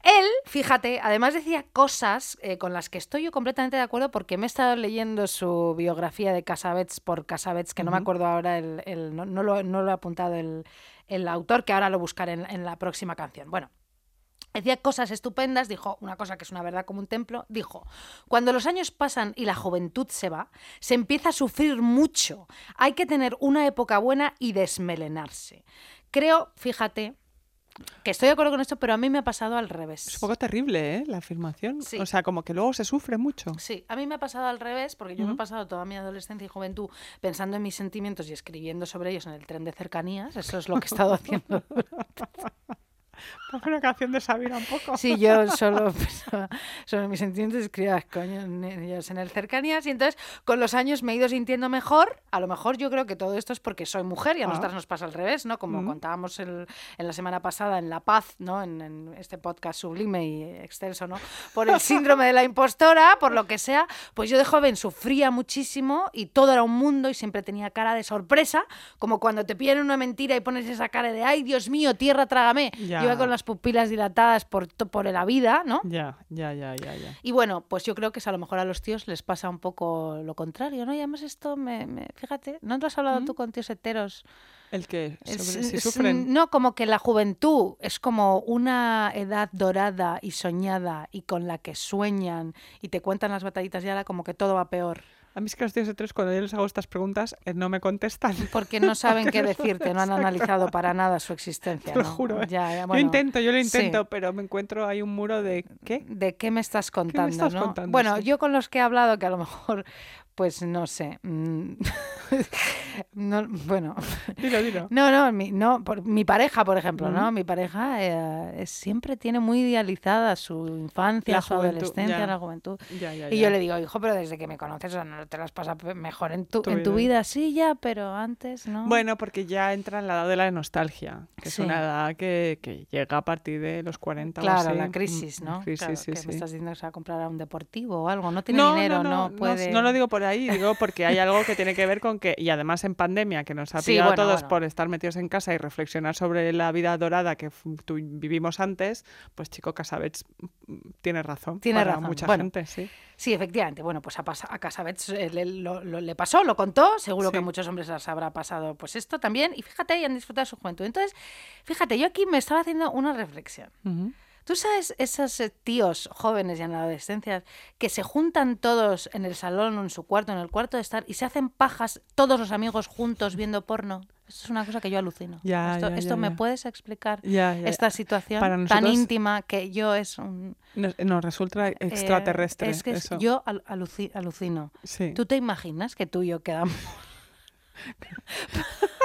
Speaker 4: él, fíjate, además decía cosas eh, con las que estoy yo completamente de acuerdo porque me he estado leyendo su biografía de Casabets por Casabets, que no me acuerdo ahora, el, el- no, no lo, no lo he apuntado el, el autor, que ahora lo buscaré en, en la próxima canción. Bueno. Decía cosas estupendas, dijo una cosa que es una verdad como un templo, dijo, cuando los años pasan y la juventud se va, se empieza a sufrir mucho. Hay que tener una época buena y desmelenarse. Creo, fíjate, que estoy de acuerdo con esto, pero a mí me ha pasado al revés.
Speaker 3: Es un poco terrible, ¿eh? La afirmación.
Speaker 4: Sí.
Speaker 3: O sea, como que luego se sufre mucho.
Speaker 4: Sí, a mí me ha pasado al revés, porque yo me he pasado toda mi adolescencia y juventud pensando en mis sentimientos y escribiendo sobre ellos en el tren de cercanías. Eso es lo que he estado haciendo. [LAUGHS]
Speaker 3: Ponme una canción de Sabina un poco.
Speaker 4: Sí, yo [LAUGHS] solo pensaba sobre mis sentimientos escribía coño ellos en el cercanías. Y entonces, con los años me he ido sintiendo mejor. A lo mejor yo creo que todo esto es porque soy mujer y a
Speaker 3: Ah.
Speaker 4: nosotras nos pasa al revés, ¿no? Como
Speaker 3: Mm.
Speaker 4: contábamos el- en la semana pasada en La Paz, ¿no? En, en este podcast sublime y extenso, ¿no? Por el síndrome de la impostora, por lo que sea. Pues yo de joven sufría muchísimo y todo era un mundo y siempre tenía cara de sorpresa, como cuando te piden una mentira y pones esa cara de ¡ay, Dios mío, tierra, trágame!
Speaker 3: Ya.
Speaker 4: Yo iba con las pupilas dilatadas por, por la vida, ¿no?
Speaker 3: Ya, ya, ya, ya, ya.
Speaker 4: Y bueno, pues yo creo que es a lo mejor a los tíos les pasa un poco lo contrario, ¿no? Y además esto, me, me- fíjate, ¿no te has hablado tú con tíos heteros?
Speaker 3: El que
Speaker 4: Es-
Speaker 3: sobre- si
Speaker 4: es-
Speaker 3: sufren.
Speaker 4: No, como que la juventud es como una edad dorada y soñada y con la que sueñan y te cuentan las batallitas y ahora como que todo va peor.
Speaker 3: A mí es que los tíos de tres, cuando yo les hago estas preguntas, eh, no me contestan.
Speaker 4: Porque no saben [LAUGHS] qué decirte, no han analizado [LAUGHS] para nada su existencia.
Speaker 3: Te lo
Speaker 4: ¿no?
Speaker 3: juro. ¿eh?
Speaker 4: Ya, ya,
Speaker 3: yo
Speaker 4: bueno,
Speaker 3: intento, yo lo
Speaker 4: sí.
Speaker 3: intento, pero me encuentro ahí un muro de ¿qué?
Speaker 4: ¿De qué me estás contando?
Speaker 3: estás
Speaker 4: no?
Speaker 3: contando?
Speaker 4: Bueno,
Speaker 3: Sí.
Speaker 4: yo con los que he hablado, que a lo mejor pues no sé. mm, [LAUGHS] no, bueno, [LAUGHS]
Speaker 3: Dilo, dilo.
Speaker 4: no, no, mi, no, por- mi pareja, por ejemplo, ¿no?
Speaker 3: Ujú.
Speaker 4: Mi pareja eh, siempre tiene muy idealizada su infancia,
Speaker 3: La
Speaker 4: su
Speaker 3: juventud,
Speaker 4: adolescencia,
Speaker 3: ya.
Speaker 4: la juventud.
Speaker 3: Ya, ya,
Speaker 4: Y yo le digo, hijo, pero desde que me conoces, no te las pasas mejor en tu,
Speaker 3: Tu
Speaker 4: en tu
Speaker 3: vida.
Speaker 4: vida, sí, ya, pero antes, ¿no?
Speaker 3: Bueno, porque ya entra en la edad de la nostalgia, que
Speaker 4: Sí.
Speaker 3: es una edad que, que llega a partir de los 40 o
Speaker 4: Claro, la
Speaker 3: Mm,
Speaker 4: crisis, ¿no?
Speaker 3: crisis,
Speaker 4: Claro,
Speaker 3: sí,
Speaker 4: que
Speaker 3: sí.
Speaker 4: me estás diciendo que se va a comprar a un deportivo o algo. No tiene
Speaker 3: no,
Speaker 4: dinero,
Speaker 3: no,
Speaker 4: no,
Speaker 3: no,
Speaker 4: puede.
Speaker 3: no lo digo por ahí, digo porque hay algo que tiene que ver con que, y además en pandemia, que nos ha
Speaker 4: Sí,
Speaker 3: pillado a todos
Speaker 4: bueno.
Speaker 3: por estar metidos en casa y reflexionar sobre la vida dorada que vivimos antes, pues chico Casabets mm, tiene razón.
Speaker 4: Tiene
Speaker 3: para
Speaker 4: razón.
Speaker 3: mucha
Speaker 4: Bueno,
Speaker 3: gente, sí.
Speaker 4: Sí, efectivamente. Bueno, pues a, a Casabets eh, le, lo- lo- le pasó, lo contó. Seguro que a muchos hombres les habrá pasado pues esto también. Y fíjate, y han disfrutado de su juventud. Entonces, fíjate, yo aquí me estaba haciendo una reflexión. ¿Tú sabes esos eh, tíos jóvenes ya en la adolescencia que se juntan todos en el salón o en su cuarto, en el cuarto de estar, y se hacen pajas todos los amigos juntos viendo porno? Esto es una cosa que yo alucino.
Speaker 3: Ya,
Speaker 4: ¿Esto,
Speaker 3: ya,
Speaker 4: esto
Speaker 3: ya,
Speaker 4: me puedes explicar? Esta situación tan íntima que yo es un...
Speaker 3: Nos, nos resulta
Speaker 4: eh,
Speaker 3: extraterrestre.
Speaker 4: es que es- yo al- aluci- alucino.
Speaker 3: Sí.
Speaker 4: ¿Tú te imaginas que tú y yo quedamos? [LAUGHS]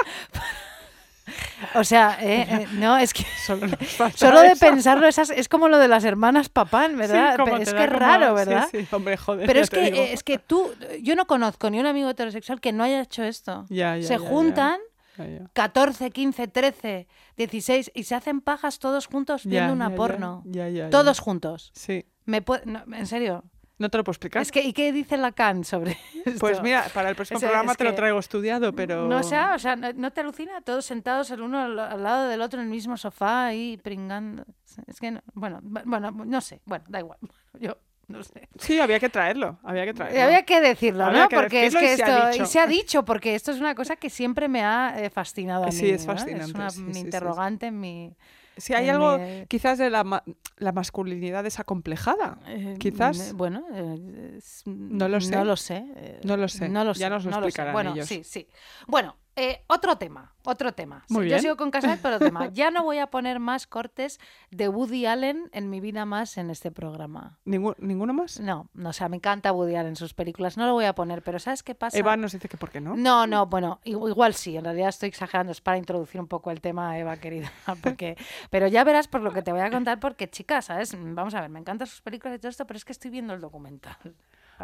Speaker 4: o sea, eh, eh, no, es que [LAUGHS] [LAUGHS]
Speaker 3: Solo,
Speaker 4: de
Speaker 3: eso.
Speaker 4: pensarlo esas, es como lo de las hermanas Papán,
Speaker 3: Sí,
Speaker 4: ¿verdad? es que es
Speaker 3: como-
Speaker 4: raro,
Speaker 3: sí,
Speaker 4: ¿verdad?
Speaker 3: Sí, hombre, joder.
Speaker 4: Pero es que,
Speaker 3: digo.
Speaker 4: eh, es que tú, yo no conozco ni un amigo heterosexual que no haya hecho esto.
Speaker 3: Ya, ya,
Speaker 4: se
Speaker 3: ya,
Speaker 4: juntan
Speaker 3: Ya, ya.
Speaker 4: 14, 15, 13, 16 y se hacen pajas todos juntos viendo una porno.
Speaker 3: ya, ya, ya.
Speaker 4: Todos juntos.
Speaker 3: Sí.
Speaker 4: Me puede- no, en serio.
Speaker 3: No te lo puedo explicar.
Speaker 4: Es que, ¿Y qué dice Lacan sobre [LAUGHS] esto?
Speaker 3: Pues mira, para el próximo programa
Speaker 4: es
Speaker 3: te lo traigo estudiado, pero...
Speaker 4: No sé, o sea, no, no te alucina todos sentados el uno al, al lado del otro en el mismo sofá ahí pringando. Es que, no, bueno, bu- bueno, no sé, bueno, da igual. [LAUGHS] Yo no sé.
Speaker 3: Sí, había que traerlo, había que traerlo.
Speaker 4: Había que decirlo,
Speaker 3: Había
Speaker 4: ¿no?
Speaker 3: que
Speaker 4: porque es que
Speaker 3: y se
Speaker 4: esto
Speaker 3: dicho.
Speaker 4: y se ha dicho, porque esto es una cosa que siempre me ha eh, fascinado a mí.
Speaker 3: Sí, es
Speaker 4: ¿no?
Speaker 3: fascinante,
Speaker 4: Es una
Speaker 3: sí,
Speaker 4: un
Speaker 3: sí, sí, sí.
Speaker 4: interrogante en mi.
Speaker 3: Si hay algo quizás de la, ma- la masculinidad desacomplejada.
Speaker 4: eh,
Speaker 3: Quizás.
Speaker 4: mm, Bueno, eh, es-
Speaker 3: No lo sé.
Speaker 4: No lo sé. eh,
Speaker 3: No lo sé,
Speaker 4: No lo
Speaker 3: ya
Speaker 4: sé,
Speaker 3: nos lo
Speaker 4: no sé.
Speaker 3: explicarán
Speaker 4: Bueno,
Speaker 3: ellos.
Speaker 4: sí, sí. Bueno, eh, otro tema, otro tema.
Speaker 3: Muy
Speaker 4: Sí,
Speaker 3: bien.
Speaker 4: Yo sigo con Casabet, pero otro tema. [LAUGHS] Ya no voy a poner más cortes de Woody Allen en mi vida más en este programa.
Speaker 3: ¿Ningú- ¿Ninguno más?
Speaker 4: No, no, o sea, me encanta Woody Allen en sus películas. No lo voy a poner, pero ¿sabes qué pasa?
Speaker 3: Eva nos dice que por qué no.
Speaker 4: No, no, bueno, igual sí, en realidad estoy exagerando, es para introducir un poco el tema, Eva, querida, [LAUGHS] porque, pero ya verás por lo que te voy a contar, porque chicas, ¿sabes? Vamos a ver, me encantan sus películas y todo esto, pero es que estoy viendo el documental.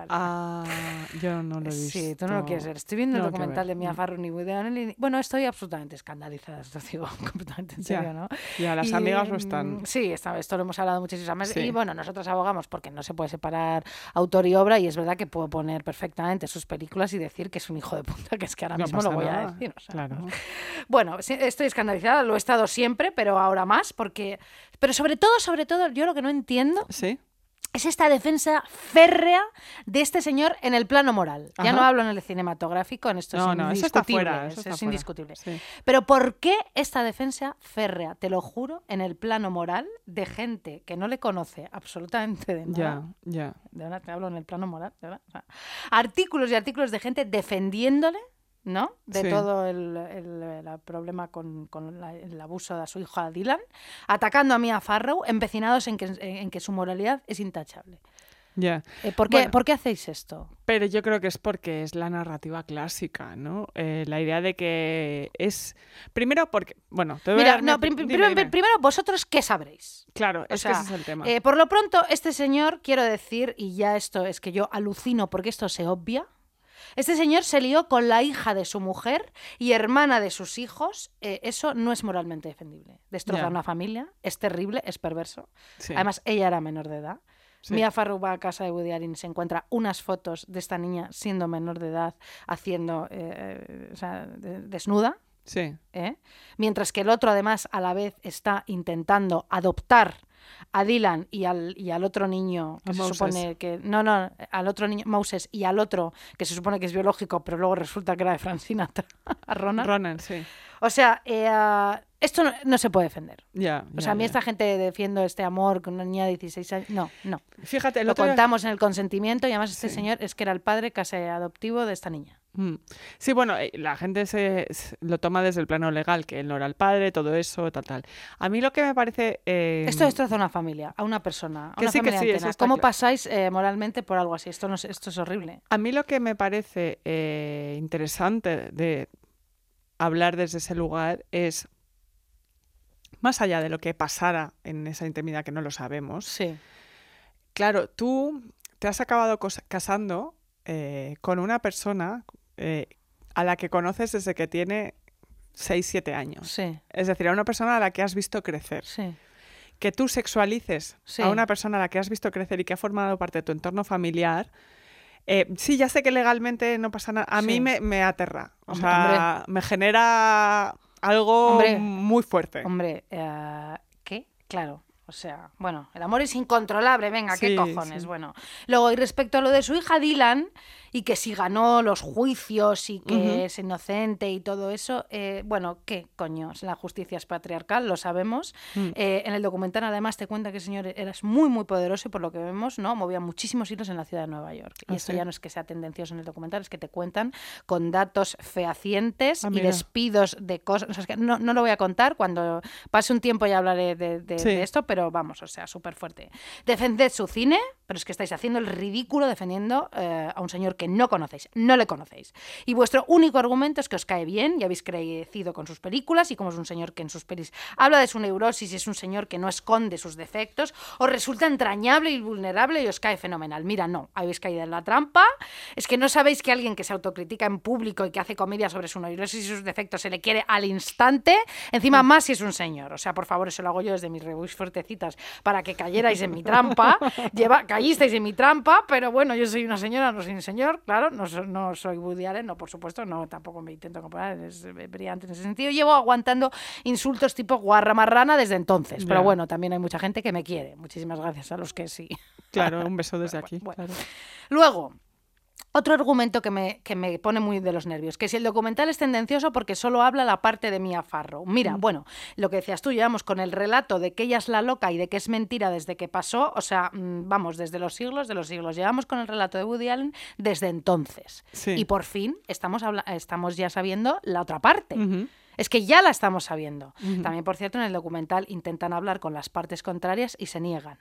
Speaker 3: Ah, yo no lo he visto. [LAUGHS]
Speaker 4: Sí, tú no lo quieres ver. Estoy viendo el documental de Mia. Farrow y Woody Allen y- Bueno, estoy absolutamente escandalizada, [LAUGHS] esto digo completamente en
Speaker 3: Ya.
Speaker 4: serio, ¿no?
Speaker 3: Ya, las
Speaker 4: Y,
Speaker 3: amigas lo están.
Speaker 4: Sí, esta- esto lo hemos hablado muchísimas veces.
Speaker 3: Sí.
Speaker 4: Y bueno, nosotros abogamos porque no se puede separar autor y obra y es verdad que puedo poner perfectamente sus películas y decir que es un hijo de puta, que es que ahora
Speaker 3: No
Speaker 4: mismo lo voy a decir. o sea,
Speaker 3: Claro.
Speaker 4: bueno, estoy escandalizada, lo he estado siempre, pero ahora más, porque. Pero sobre todo, sobre todo, yo lo que no entiendo
Speaker 3: Sí.
Speaker 4: Es esta defensa férrea de este señor en el plano moral. Ya no hablo en el cinematográfico, en esto
Speaker 3: No,
Speaker 4: es
Speaker 3: no, eso está
Speaker 4: indiscutible.
Speaker 3: fuera. Eso está
Speaker 4: es
Speaker 3: fuera.
Speaker 4: indiscutible.
Speaker 3: Sí.
Speaker 4: Pero ¿por qué esta defensa férrea, te lo juro, en el plano moral de gente que no le conoce absolutamente de nada?
Speaker 3: Ya, ya.
Speaker 4: De verdad, te hablo en el plano moral, de verdad. O sea, artículos y artículos de gente defendiéndole, ¿no? De
Speaker 3: Sí.
Speaker 4: todo el, el- el problema con, con la- el abuso de su hija Dylan, atacando a Mia Farrow, empecinados en que, en que su moralidad es intachable.
Speaker 3: Ya.
Speaker 4: Eh, ¿por, qué,
Speaker 3: Bueno.
Speaker 4: ¿Por qué hacéis esto?
Speaker 3: Pero yo creo que es porque es la narrativa clásica, ¿no? Eh, la idea de que es. Primero porque. Bueno, te voy a
Speaker 4: Mira,
Speaker 3: dar mi
Speaker 4: no,
Speaker 3: opi-
Speaker 4: prim-
Speaker 3: dime,
Speaker 4: primero,
Speaker 3: dime.
Speaker 4: primero, vosotros, ¿qué sabréis?
Speaker 3: Claro,
Speaker 4: o
Speaker 3: es
Speaker 4: sea,
Speaker 3: que ese es el tema.
Speaker 4: Eh, por lo pronto, este señor, quiero decir, y ya esto es que yo alucino porque esto se obvia, este señor se lió con la hija de su mujer y hermana de sus hijos. eh, eso no es moralmente defendible. Destroza una familia, es terrible, es perverso.
Speaker 3: Sí,
Speaker 4: Además, ella era menor de edad.
Speaker 3: sí.
Speaker 4: Mia Farrow va a casa de Woody Allen y se encuentra unas fotos de esta niña siendo menor de edad, haciendo, eh, o sea, de- desnuda.
Speaker 3: Sí,
Speaker 4: ¿eh? Mientras que el otro, además, a la vez está intentando adoptar a Dylan y al, y al otro niño que
Speaker 3: A
Speaker 4: se
Speaker 3: Moses.
Speaker 4: supone que. No, no, al otro niño, Moses, y al otro que se supone que es biológico, pero luego resulta que era de Frank Sinatra, [LAUGHS] a Ronan.
Speaker 3: Ronan, sí.
Speaker 4: O sea, eh, ah, esto no, no se puede defender.
Speaker 3: Ya.
Speaker 4: O sea, a mí esta gente defiendo este amor con una niña de 16 años. No, no.
Speaker 3: Fíjate, el
Speaker 4: Lo
Speaker 3: otro día-
Speaker 4: contamos en el consentimiento y además este
Speaker 3: Sí.
Speaker 4: señor es que era el padre casi adoptivo de esta niña.
Speaker 3: Mm. Sí, bueno, eh, la gente se, se- lo toma desde el plano legal, que él no era el padre, todo eso, tal, tal. A mí lo que me parece... eh,
Speaker 4: Esto destroza una familia, a una persona, a
Speaker 3: Que
Speaker 4: una
Speaker 3: sí, que
Speaker 4: familia
Speaker 3: sí,
Speaker 4: ¿Cómo pasáis eh, moralmente por algo así? Esto, no es, esto es horrible.
Speaker 3: A mí lo que me parece eh, interesante de hablar desde ese lugar es, más allá de lo que pasara en esa intimidad que no lo sabemos,
Speaker 4: Sí,
Speaker 3: claro, tú te has acabado casando eh, con una persona eh, a la que conoces desde que tiene 6, 7 años.
Speaker 4: sí,
Speaker 3: Es decir, a una persona a la que has visto crecer.
Speaker 4: sí.
Speaker 3: Que tú sexualices
Speaker 4: Sí.
Speaker 3: a una persona a la que has visto crecer y que ha formado parte de tu entorno familiar. eh, sí, ya sé que legalmente no pasa nada. A mí me, me aterra. O
Speaker 4: Hombre,
Speaker 3: sea, me genera algo
Speaker 4: Hombre,
Speaker 3: muy fuerte.
Speaker 4: Hombre, eh, ¿qué? Claro. O sea, bueno, el amor es incontrolable, venga, qué cojones. Bueno, luego, y respecto a lo de su hija Dylan, y que si ganó los juicios y que es inocente y todo eso, eh, bueno, ¿qué coño? La justicia es patriarcal, lo sabemos.
Speaker 3: Mm.
Speaker 4: Eh, en el documental, además, te cuenta que el señor era muy, muy poderoso y por lo que vemos, ¿no? Movía muchísimos hilos en la ciudad de Nueva York. Y
Speaker 3: Ah,
Speaker 4: esto
Speaker 3: sí.
Speaker 4: ya no es que sea tendencioso en el documental, es que te cuentan con datos fehacientes
Speaker 3: Ah,
Speaker 4: y despidos de cosas. O sea, es que no, no lo voy a contar. Cuando pase un tiempo ya hablaré de, de-
Speaker 3: Sí.
Speaker 4: de esto, pero vamos, o sea, súper fuerte. Defended su cine, pero es que estáis haciendo el ridículo defendiendo eh, a un señor que no conocéis, no le conocéis. Y vuestro único argumento es que os cae bien y habéis crecido con sus películas y como es un señor que en sus pelis habla de su neurosis y es un señor que no esconde sus defectos, os resulta entrañable y vulnerable y os cae fenomenal. Mira, no, habéis caído en la trampa. Es que no sabéis que alguien que se autocritica en público y que hace comedia sobre su neurosis y sus defectos se le quiere al instante, encima más si es un señor. O sea, por favor, eso lo hago yo desde mis reviews fuertecitas para que cayerais en mi trampa. Lleva, caísteis en mi trampa, pero bueno, yo soy una señora, no soy un señor, claro, no, no soy Woody Allen, no, por supuesto, no, tampoco me intento comparar, es brillante en ese sentido. Llevo aguantando insultos tipo guarra marrana desde entonces, pero bueno, también hay mucha gente que me quiere. Muchísimas gracias a los que sí.
Speaker 3: Claro, un beso [LAUGHS] desde aquí.
Speaker 4: Bueno.
Speaker 3: claro.
Speaker 4: Luego, otro argumento que me, que me pone muy de los nervios, que si el documental es tendencioso porque solo habla la parte de Mia Farrow. Mira,
Speaker 3: Mm.
Speaker 4: bueno, lo que decías tú, llevamos con el relato de que ella es la loca y de que es mentira desde que pasó, o sea, mm, vamos, desde los siglos de los siglos. Llevamos con el relato de Woody Allen desde entonces.
Speaker 3: Sí.
Speaker 4: Y por fin estamos, estamos ya sabiendo la otra parte. Es que ya la estamos sabiendo. También, por cierto, en el documental intentan hablar con las partes contrarias y se niegan.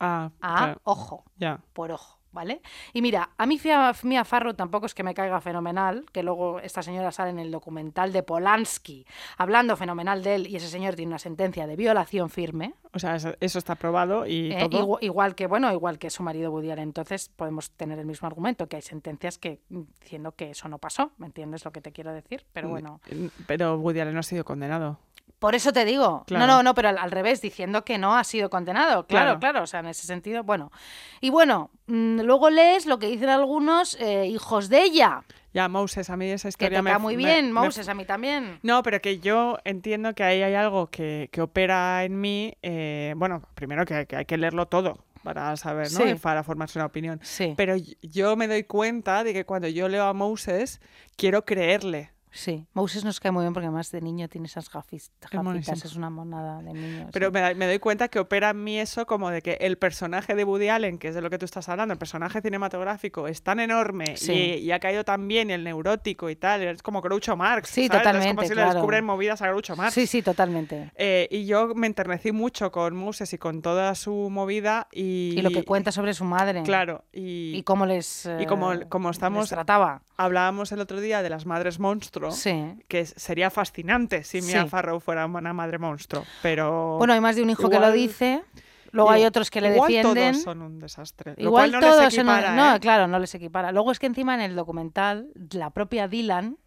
Speaker 3: Ah,
Speaker 4: Ah,
Speaker 3: claro.
Speaker 4: ojo
Speaker 3: Ya.
Speaker 4: por ojo, ¿vale? Y mira, a mí Mia Farrow tampoco es que me caiga fenomenal, que luego esta señora sale en el documental de Polanski, hablando fenomenal de él, y ese señor tiene una sentencia de violación firme,
Speaker 3: O sea, eso, está probado y
Speaker 4: eh,
Speaker 3: todo.
Speaker 4: igual, que, bueno, igual que su marido Allen. Entonces podemos tener el mismo argumento, que hay sentencias que mm, diciendo que eso no pasó, ¿me entiendes lo que te quiero decir? Pero bueno,
Speaker 3: Mm, Pero Allen no ha sido condenado.
Speaker 4: Por eso te digo,
Speaker 3: Claro.
Speaker 4: no, no, no, pero al, al revés, diciendo que no ha sido condenado. Claro,
Speaker 3: Claro.
Speaker 4: claro, o sea, en ese sentido, bueno. Y bueno, mm, luego lees lo que dicen algunos eh, hijos de ella,
Speaker 3: Ya, Moses, a mí esa
Speaker 4: que
Speaker 3: historia
Speaker 4: te
Speaker 3: me
Speaker 4: cae
Speaker 3: f-
Speaker 4: muy
Speaker 3: me-
Speaker 4: bien,
Speaker 3: me
Speaker 4: Moses, a mí también.
Speaker 3: No, pero que yo entiendo que ahí hay algo que, que opera en mí. eh, bueno, primero que, que hay que leerlo todo para saber, ¿no?
Speaker 4: Sí.
Speaker 3: Y para formarse una opinión.
Speaker 4: Sí,
Speaker 3: Pero yo me doy cuenta de que cuando yo leo a Moses, quiero creerle.
Speaker 4: Sí. Moses nos cae muy bien porque además de niño tiene esas gafis- gafitas, es una monada de niño.
Speaker 3: Pero
Speaker 4: sí.
Speaker 3: me, da- me doy cuenta que opera en mí eso como de que el personaje de Woody Allen, que es de lo que tú estás hablando, el personaje cinematográfico es tan enorme
Speaker 4: Sí.
Speaker 3: y, y ha caído tan bien y el neurótico y tal, es como Groucho Marx.
Speaker 4: Sí,
Speaker 3: ¿sabes? Es como
Speaker 4: totalmente,
Speaker 3: si le
Speaker 4: claro.
Speaker 3: descubren movidas a Groucho Marx.
Speaker 4: Sí, sí, totalmente.
Speaker 3: Eh, y yo me enternecí mucho con Moses y con toda su movida y...
Speaker 4: Y lo que cuenta sobre su madre.
Speaker 3: Claro, y,
Speaker 4: Y cómo les.
Speaker 3: y como-
Speaker 4: eh,
Speaker 3: como
Speaker 4: les
Speaker 3: estamos-
Speaker 4: trataba.
Speaker 3: hablábamos el otro día de las madres monstruo,
Speaker 4: Sí.
Speaker 3: que sería fascinante si Mia
Speaker 4: Sí.
Speaker 3: Farrow fuera una madre monstruo, pero...
Speaker 4: Bueno, hay más de un hijo que lo dice. Luego hay otros que le
Speaker 3: igual
Speaker 4: defienden.
Speaker 3: todos son un desastre. lo
Speaker 4: Igual
Speaker 3: cual no
Speaker 4: todos
Speaker 3: les
Speaker 4: son un- No,
Speaker 3: ¿eh?
Speaker 4: claro, no les equipara. Luego es que encima en el documental, la propia Dylan.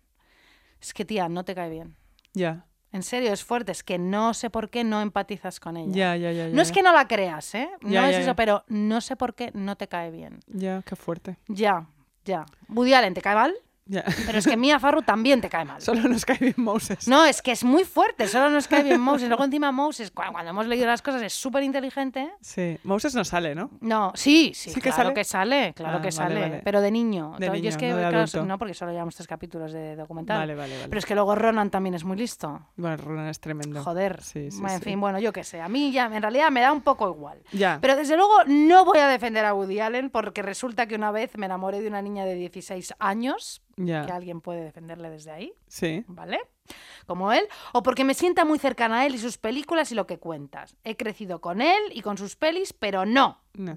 Speaker 4: Es que, tía, no te cae bien.
Speaker 3: Ya,
Speaker 4: En serio, es fuerte. Es que no sé por qué no empatizas con ella.
Speaker 3: ya, ya, ya.
Speaker 4: No es que no la creas, ¿eh? No es eso, pero no sé por qué no te cae bien.
Speaker 3: Ya, qué fuerte.
Speaker 4: Ya, ya. Woody Allen te cae mal, Pero es que Mia Farrow también te cae mal.
Speaker 3: Solo nos cae bien Moses.
Speaker 4: No, es que es muy fuerte, solo nos cae bien Moses. Luego encima Moses, cu- cuando hemos leído las cosas, es súper inteligente.
Speaker 3: Sí, Moses no sale, ¿no?
Speaker 4: No, sí, sí,
Speaker 3: ¿Sí que
Speaker 4: claro
Speaker 3: sale?
Speaker 4: que sale, claro
Speaker 3: Ah,
Speaker 4: que sale,
Speaker 3: vale.
Speaker 4: pero de niño.
Speaker 3: De niño,
Speaker 4: es que,
Speaker 3: no de
Speaker 4: claro, no, porque solo llevamos tres capítulos de documental.
Speaker 3: Vale, vale, vale.
Speaker 4: Pero es que luego Ronan también es muy listo.
Speaker 3: Bueno, Ronan es tremendo.
Speaker 4: Joder.
Speaker 3: Sí, sí,
Speaker 4: en fin, bueno, yo qué sé. A mí ya, en realidad me da un poco igual.
Speaker 3: Ya.
Speaker 4: Pero desde luego no voy a defender a Woody Allen porque resulta que una vez me enamoré de una niña de 16 años
Speaker 3: Ya.
Speaker 4: que alguien puede defenderle desde ahí,
Speaker 3: Sí.
Speaker 4: ¿vale? Como él, o porque me sienta muy cercana a él y sus películas y lo que cuentas. He crecido con él y con sus pelis, pero no.
Speaker 3: No.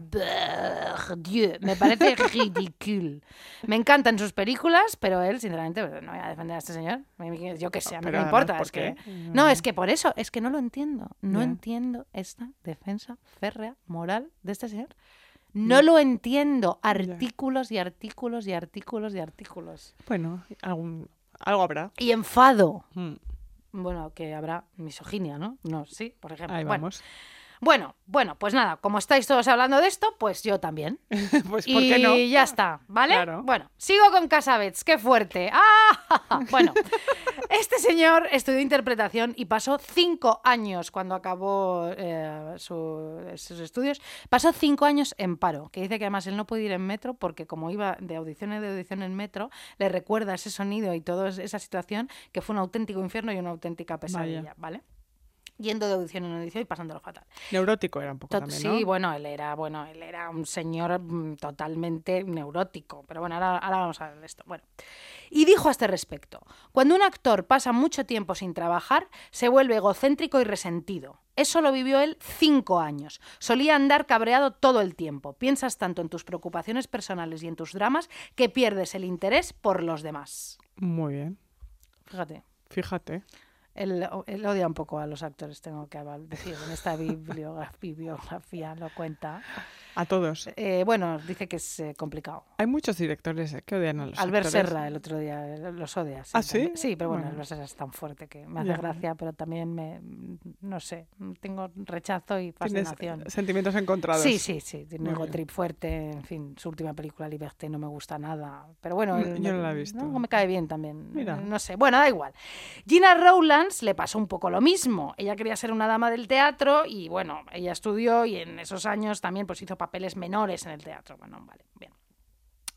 Speaker 4: Dieu, me parece [LAUGHS] ridículo. Me encantan sus películas, pero él, sinceramente, no voy a defender a este señor. Yo qué sé, a mí no me importa.
Speaker 3: ¿por
Speaker 4: es que...
Speaker 3: qué?
Speaker 4: No, es que por eso, es que no lo entiendo. No entiendo esta defensa férrea moral de este señor. No lo entiendo. Artículos y artículos y artículos y artículos.
Speaker 3: Bueno, algún, algo habrá.
Speaker 4: Y enfado.
Speaker 3: Mm,
Speaker 4: Bueno, que habrá misoginia, ¿no? No, sí, por ejemplo.
Speaker 3: Ahí
Speaker 4: Bueno,
Speaker 3: vamos.
Speaker 4: bueno, bueno, pues nada, como estáis todos hablando de esto, pues yo también. [LAUGHS]
Speaker 3: pues, ¿por
Speaker 4: y
Speaker 3: qué no?
Speaker 4: ya está, ¿vale?
Speaker 3: Claro.
Speaker 4: Bueno, sigo con Casabets, qué fuerte. ¡Ah! [LAUGHS] Bueno, este señor estudió interpretación y pasó cinco años cuando acabó eh, su- sus estudios. Pasó cinco años en paro, que dice que además él no puede ir en metro porque como iba de audición en audición en metro, le recuerda ese sonido y toda esa situación que fue un auténtico infierno y una auténtica pesadilla, ¿vale? Yendo de audición en audición y pasándolo fatal.
Speaker 3: Neurótico era un poco
Speaker 4: Tot-
Speaker 3: también,
Speaker 4: sí,
Speaker 3: ¿no?
Speaker 4: bueno, él era, bueno, él era un señor mm, totalmente neurótico. Pero bueno, ahora, ahora vamos a hablar de esto. Bueno. Y dijo a este respecto: cuando un actor pasa mucho tiempo sin trabajar, se vuelve egocéntrico y resentido. Eso lo vivió él cinco años. Solía andar cabreado todo el tiempo. Piensas tanto en tus preocupaciones personales y en tus dramas que pierdes el interés por los demás.
Speaker 3: Muy bien.
Speaker 4: Fíjate.
Speaker 3: Fíjate.
Speaker 4: Él, él odia un poco a los actores, tengo que decir. En esta bibliogra- [LAUGHS] bibliografía lo cuenta.
Speaker 3: A todos.
Speaker 4: Eh, bueno, dice que es eh, complicado.
Speaker 3: Hay muchos directores eh, que odian a los
Speaker 4: Albert
Speaker 3: actores.
Speaker 4: Serra el otro día eh, los odia.
Speaker 3: ¿Ah,
Speaker 4: también.
Speaker 3: sí?
Speaker 4: Sí, pero bueno,
Speaker 3: Bueno.
Speaker 4: Albert Serra es tan fuerte que me hace
Speaker 3: Ya.
Speaker 4: gracia, pero también me, no sé, tengo rechazo y
Speaker 3: Tienes
Speaker 4: fascinación.
Speaker 3: sentimientos encontrados.
Speaker 4: Sí, sí, sí, tiene un trip fuerte, en fin, su última película Liberté no me gusta nada, pero bueno,
Speaker 3: No,
Speaker 4: él
Speaker 3: yo
Speaker 4: me-
Speaker 3: no la he visto.
Speaker 4: no, me cae bien también,
Speaker 3: Mira.
Speaker 4: no sé, bueno, da igual. Gina Le pasó un poco lo mismo, ella quería ser una dama del teatro y bueno, ella estudió y en esos años también pues hizo papeles menores en el teatro, bueno, vale, bien.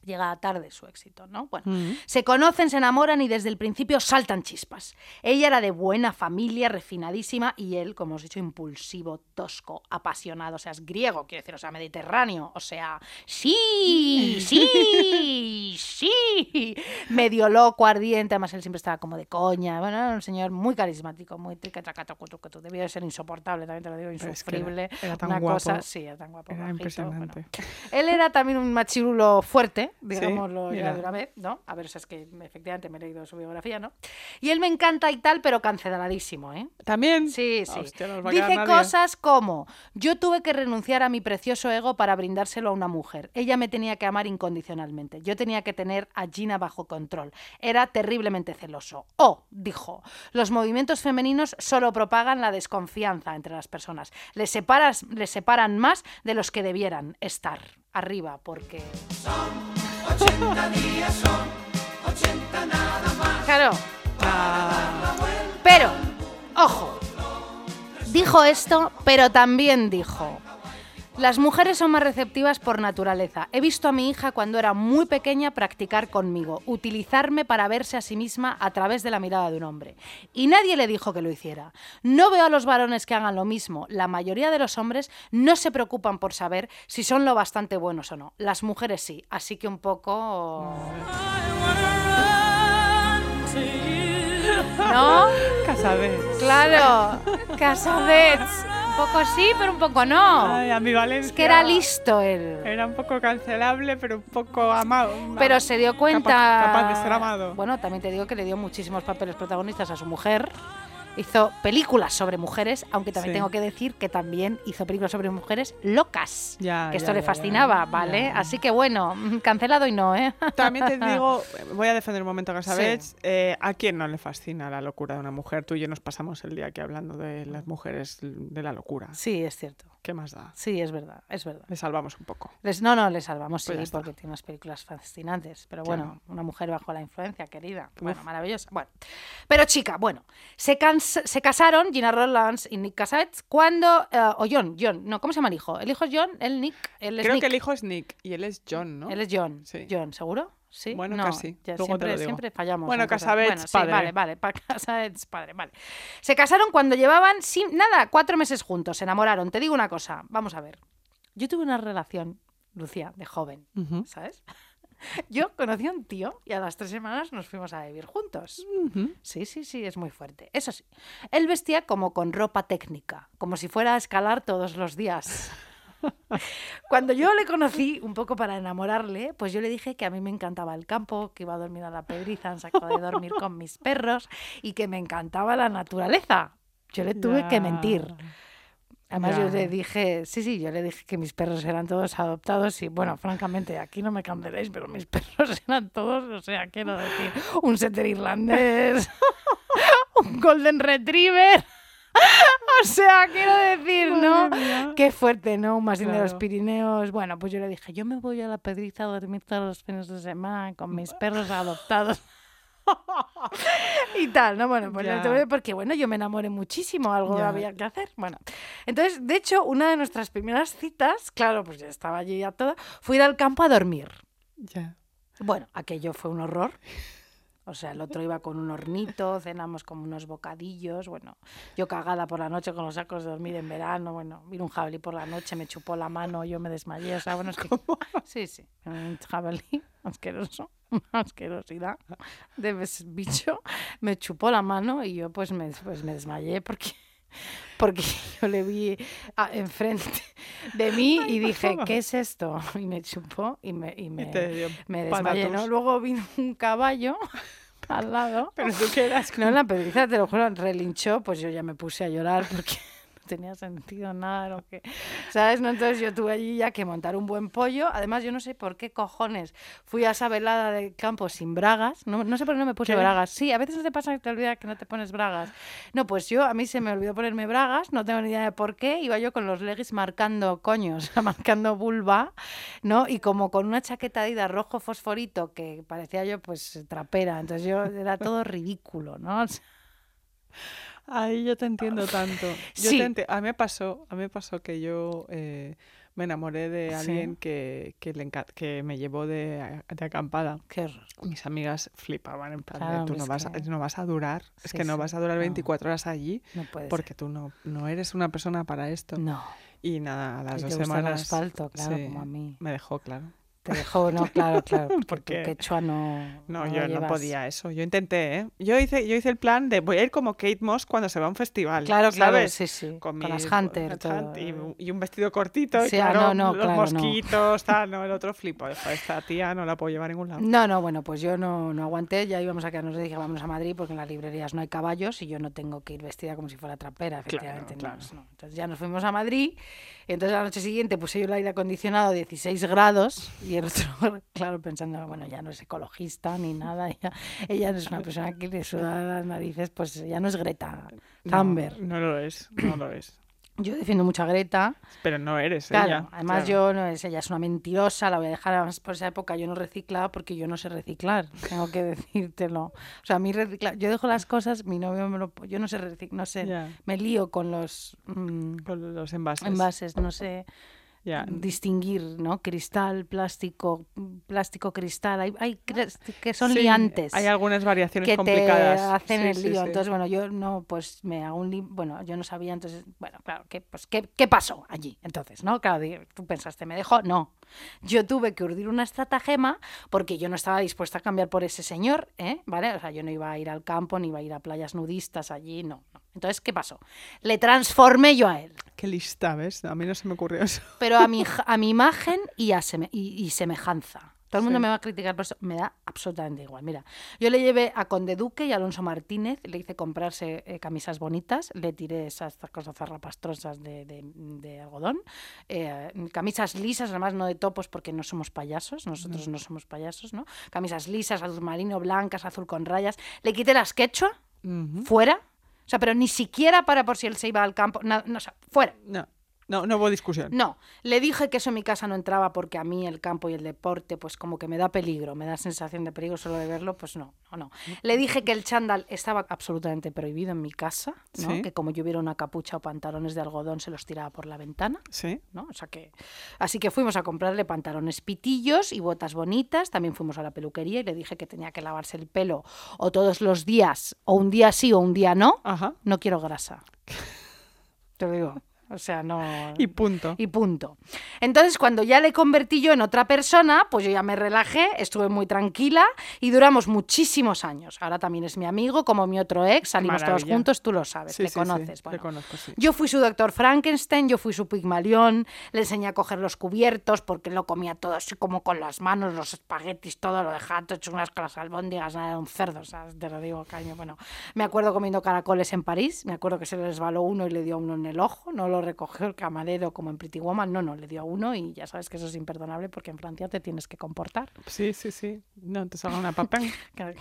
Speaker 4: Llega tarde su éxito, ¿no? Bueno,
Speaker 3: Mm.
Speaker 4: se conocen, se enamoran y desde el principio saltan chispas. Ella era de buena familia, refinadísima, y él, como os he dicho, impulsivo, tosco, apasionado, o sea, es griego, quiero decir, o sea, mediterráneo, o sea, sí, [LAUGHS] sí, sí, medio loco, ardiente, además él siempre estaba como de coña, bueno, era un señor muy carismático, muy tricatracatrocutucutu, debió de ser insoportable, también te lo digo,
Speaker 3: Pero es que era-
Speaker 4: insufrible,
Speaker 3: era tan
Speaker 4: una
Speaker 3: guapo.
Speaker 4: cosa, sí, era tan guapo,
Speaker 3: Era
Speaker 4: bajito,
Speaker 3: impresionante.
Speaker 4: bueno. Él era también un machirulo fuerte, digámoslo ya de una vez, ¿no? A ver, si es que efectivamente me he leído su biografía, ¿no? Y él me encanta y tal, pero canceladísimo, ¿eh?
Speaker 3: ¿También?
Speaker 4: Sí, sí.
Speaker 3: Hostia, no
Speaker 4: Dice cosas como, yo tuve que renunciar a mi precioso ego para brindárselo a una mujer. Ella me tenía que amar incondicionalmente. Yo tenía que tener a Gina bajo control. Era terriblemente celoso. O, dijo, los movimientos femeninos solo propagan la desconfianza entre las personas. Les, separas, les separan más de los que debieran estar arriba, porque... Claro. Pero, ojo, dijo esto, pero también dijo, las mujeres son más receptivas por naturaleza. He visto a mi hija cuando era muy pequeña practicar conmigo, utilizarme para verse a sí misma a través de la mirada de un hombre. Y nadie le dijo que lo hiciera. No veo a los varones que hagan lo mismo. La mayoría de los hombres no se preocupan por saber si son lo bastante buenos o no. Las mujeres sí. Así que un poco... ¿No?
Speaker 3: Casabés.
Speaker 4: Claro, Casabets. Un poco sí, pero un poco no.
Speaker 3: Ay, ambivalencia.
Speaker 4: Es que era listo él.
Speaker 3: Era un poco cancelable, pero un poco amado.
Speaker 4: Pero se dio cuenta.
Speaker 3: Capaz, capaz de ser amado.
Speaker 4: Bueno, también te digo que le dio muchísimos papeles protagonistas a su mujer. Hizo películas sobre mujeres, aunque también
Speaker 3: Sí.
Speaker 4: tengo que decir que también hizo películas sobre mujeres locas.
Speaker 3: Ya,
Speaker 4: que esto
Speaker 3: ya,
Speaker 4: le fascinaba,
Speaker 3: ya,
Speaker 4: ¿vale? Así que bueno, cancelado y no, ¿eh? [LAUGHS]
Speaker 3: También te digo, voy a defender un momento a Casabets. eh, ¿A quién no le fascina la locura de una mujer? Tú y yo nos pasamos el día aquí hablando de las mujeres de la locura.
Speaker 4: Sí, es cierto.
Speaker 3: ¿Qué más da?
Speaker 4: Sí, es verdad, es verdad.
Speaker 3: Le salvamos un poco.
Speaker 4: Les- no, no, le salvamos,
Speaker 3: Pues
Speaker 4: sí, porque tiene unas películas fascinantes. Pero
Speaker 3: Claro.
Speaker 4: bueno, una mujer bajo la influencia, querida. Bueno,
Speaker 3: Uf.
Speaker 4: maravillosa. Bueno, pero chica, bueno, se, se casaron Gina Rowlands y Nick Cassavetes cuando. eh, o John, John, no, ¿cómo se llama el hijo? El hijo es John, el Nick, él es
Speaker 3: Creo
Speaker 4: Nick.
Speaker 3: que el hijo es Nick y él es John, ¿no?
Speaker 4: Él es John.
Speaker 3: Sí.
Speaker 4: John, ¿seguro? Sí.
Speaker 3: Bueno,
Speaker 4: no,
Speaker 3: casi.
Speaker 4: ya siempre, fallamos.
Speaker 3: Bueno,
Speaker 4: sí,
Speaker 3: padre.
Speaker 4: Vale, vale, [LAUGHS] pa- Cassavetes, padre, vale. Se casaron cuando llevaban, sin, nada, cuatro meses juntos, se enamoraron. Te digo una cosa, vamos a ver. Yo tuve una relación, Lucía, de joven. ¿sabes? [LAUGHS] Yo conocí a un tío y a las tres semanas nos fuimos a vivir juntos. Sí, sí, sí, es muy fuerte. Eso sí, él vestía como con ropa técnica, como si fuera a escalar todos los días. [LAUGHS] Cuando yo le conocí, un poco para enamorarle, pues yo le dije que a mí me encantaba el campo, que iba a dormir a la pedriza en saco de dormir con mis perros y que me encantaba la naturaleza. Yo le tuve que mentir. Además, yo le dije, sí, sí, yo le dije que mis perros eran todos adoptados y, bueno, francamente, aquí no me candeléis, pero mis [LAUGHS] perros eran todos, o sea, quiero decir, un setter irlandés, [LAUGHS] un golden retriever. [LAUGHS] O sea, quiero decir, ¿no? Qué fuerte, ¿no? Un mastín de los. Pirineos. Bueno, pues yo le dije, yo me voy a la pedriza a dormir todos los fines de semana con mis perros adoptados. [LAUGHS] y tal, ¿no? Bueno, pues entonces, porque bueno, yo me enamoré muchísimo, algo había que hacer. Bueno, entonces, de hecho, una de nuestras primeras citas, claro, pues ya estaba allí ya toda, fue ir al campo a dormir.
Speaker 3: Ya.
Speaker 4: Bueno, aquello fue un horror. O sea, el otro iba con un hornito, cenamos como unos bocadillos, bueno, yo cagada por la noche con los sacos de dormir en verano, bueno, vino un jabalí por la noche, me chupó la mano, yo me desmayé, o sea, bueno, es que... [LAUGHS] Sí, sí, un jabalí asqueroso, una [LAUGHS] asquerosidad de bicho, me chupó la mano y yo pues me, pues me desmayé porque... [LAUGHS] Porque yo le vi a- enfrente de mí [LAUGHS] y dije, ¿qué es esto? Y me chupó y me, y me,
Speaker 3: dio
Speaker 4: me desmayé, ¿no? Luego vino un caballo al lado.
Speaker 3: Pero tú qué eras
Speaker 4: No, en la pedriza, te lo juro, relinchó, pues yo ya me puse a llorar porque tenía sentido nada lo que... ¿Sabes? No, entonces yo tuve allí ya que montar un buen pollo. Además, yo no sé por qué cojones fui a esa velada de campo sin bragas. No, no sé por qué no me puse
Speaker 3: ¿Qué?
Speaker 4: bragas. Sí, a veces no te pasa que te olvidas que no te pones bragas. No, pues yo, a mí se me olvidó ponerme bragas, no tengo ni idea de por qué. Iba yo con los leggings marcando coños, [LAUGHS] marcando vulva, ¿no? Y como con una chaqueta de rojo fosforito que parecía yo pues trapera. Entonces yo era todo ridículo, ¿no? [LAUGHS] O sea,
Speaker 3: Ay, yo te entiendo tanto. Yo
Speaker 4: Sí.
Speaker 3: te enti- A mí me pasó, a mí me pasó que yo eh, me enamoré de
Speaker 4: Sí.
Speaker 3: alguien que, que, le que me llevó de, de acampada.
Speaker 4: qué.
Speaker 3: Mis amigas flipaban en plan de,
Speaker 4: Claro,
Speaker 3: tú no
Speaker 4: es
Speaker 3: vas,
Speaker 4: que-
Speaker 3: no vas a durar, es
Speaker 4: Sí,
Speaker 3: que no
Speaker 4: sí,
Speaker 3: vas a durar
Speaker 4: no.
Speaker 3: 24 horas allí
Speaker 4: No
Speaker 3: porque tú no, no eres una persona para esto.
Speaker 4: ser. No.
Speaker 3: Y nada, a las
Speaker 4: Y
Speaker 3: dos
Speaker 4: te gusta el
Speaker 3: semanas
Speaker 4: asfalto, claro,
Speaker 3: sí,
Speaker 4: como a mí.
Speaker 3: me dejó, claro.
Speaker 4: Te dejó, no, claro, claro. [LAUGHS] Porque
Speaker 3: Porque-
Speaker 4: quechua no.
Speaker 3: No, yo no podía eso. Yo intenté, ¿eh? Yo hice, yo hice el plan de voy a ir como Kate Moss cuando se va a un festival.
Speaker 4: Claro, claro,
Speaker 3: ¿sabes?
Speaker 4: sí, sí. Con,
Speaker 3: mi-
Speaker 4: las Hunter, todo.
Speaker 3: Hunt y, y un vestido cortito y
Speaker 4: Sí, ah,
Speaker 3: claro,
Speaker 4: no, no,
Speaker 3: los
Speaker 4: claro,
Speaker 3: mosquitos, tal, no, el otro flipo. Esta tía no la puedo llevar a ningún lado.
Speaker 4: No, no, bueno, pues yo no, no aguanté, ya íbamos a quedarnos, dije, vamos a Madrid porque en las librerías no hay caballos y yo no tengo que ir vestida como si fuera trapera, efectivamente.
Speaker 3: claro.
Speaker 4: no. Entonces ya nos fuimos a Madrid, y entonces la noche siguiente puse yo el aire acondicionado a 16 grados y el otro, [LAUGHS] claro, pensando, bueno, ya no es ecologista ni nada, [LAUGHS] ella, ella no es una persona que le suda las narices, pues ya no es Greta
Speaker 3: No,
Speaker 4: Thunberg.
Speaker 3: No, lo es, no lo es. [CLEARS THROAT]
Speaker 4: Yo defiendo mucho a Greta,
Speaker 3: Pero no eres
Speaker 4: Claro,
Speaker 3: ella.
Speaker 4: además
Speaker 3: claro.
Speaker 4: yo no es, ella es una mentirosa, la voy a dejar además por esa época yo no reciclaba porque yo no sé reciclar, tengo que [LAUGHS] decírtelo. O sea, a mí reciclar, yo dejo las cosas, mi novio me lo, yo no sé reciclar, no sé, me lío con los mm,
Speaker 3: Con los envases.
Speaker 4: envases, no sé Distinguir, ¿no? Cristal, plástico, plástico, cristal, hay, hay que son
Speaker 3: Sí,
Speaker 4: liantes
Speaker 3: Hay algunas variaciones
Speaker 4: que te
Speaker 3: complicadas.
Speaker 4: hacen
Speaker 3: Sí,
Speaker 4: el lío.
Speaker 3: sí.
Speaker 4: Entonces, bueno, yo no, pues me hago un. Bueno, yo no sabía, entonces, bueno, claro, ¿qué, pues, ¿qué, qué pasó allí? Entonces, ¿no? Claro, tú pensaste, ¿me dejó? No. Yo tuve que urdir una estratagema porque yo no estaba dispuesta a cambiar por ese señor, ¿eh? ¿Vale? O sea, yo no iba a ir al campo, ni iba a ir a playas nudistas allí, no. no. Entonces, ¿qué pasó? Le transformé yo a él
Speaker 3: Qué lista, ¿ves? A mí no se me ocurrió eso.
Speaker 4: pero a mi, a mi imagen y, a seme- y, y semejanza. Todo el mundo
Speaker 3: Sí.
Speaker 4: me va a criticar por eso, me da absolutamente igual. Mira, yo le llevé a Conde Duque y Alonso Martínez, le hice comprarse eh, camisas bonitas, le tiré esas cosas zarrapastrosas de, de- de algodón, eh, camisas lisas, además no de topos porque no somos payasos, nosotros no somos payasos, ¿no? Camisas lisas, azul marino, blancas, azul con rayas. Le quité las quechua, fuera, o sea, pero ni siquiera para por si él se iba al campo, nada, no, o sea, fuera.
Speaker 3: No, no, no hubo discusión.
Speaker 4: No, le dije que eso en mi casa no entraba porque a mí el campo y el deporte, pues como que me da peligro, me da sensación de peligro solo de verlo, pues no, no, no. Le dije que el chándal estaba absolutamente prohibido en mi casa, ¿no?
Speaker 3: Sí.
Speaker 4: que como yo hubiera una capucha o pantalones de algodón se los tiraba por la ventana.
Speaker 3: Sí.
Speaker 4: ¿no? O sea que, así que fuimos a comprarle pantalones pitillos y botas bonitas. También fuimos a la peluquería y le dije que tenía que lavarse el pelo o todos los días, o un día sí o un día no.
Speaker 3: Ajá.
Speaker 4: No quiero grasa. [LAUGHS] Te lo digo. O sea, no...
Speaker 3: Y punto.
Speaker 4: y punto. Entonces, cuando ya le convertí yo en otra persona, pues yo ya me relajé, estuve muy tranquila y duramos muchísimos años. Ahora también es mi amigo, como mi otro ex, salimos todos
Speaker 3: Maravilla.
Speaker 4: juntos, tú lo sabes,
Speaker 3: Sí,
Speaker 4: le
Speaker 3: sí, sí,
Speaker 4: conoces.
Speaker 3: le
Speaker 4: bueno.
Speaker 3: conozco, sí.
Speaker 4: Yo fui su doctor Frankenstein, yo fui su pigmalión, le enseñé a coger los cubiertos porque lo comía todo así como con las manos, los espaguetis, todo lo dejaba todo hecho unas las albóndigas, nada, era un cerdo, ¿sabes? Te lo digo, caño. Bueno, me acuerdo comiendo caracoles en París, me acuerdo que se le resbaló uno y le dio uno en el ojo, no lo recogió el camarero como en Pretty Woman, no, no, le dio a uno y ya sabes que eso es imperdonable porque en Francia te tienes que comportar.
Speaker 3: Sí, sí, sí. No te salga una [LAUGHS]
Speaker 4: claro.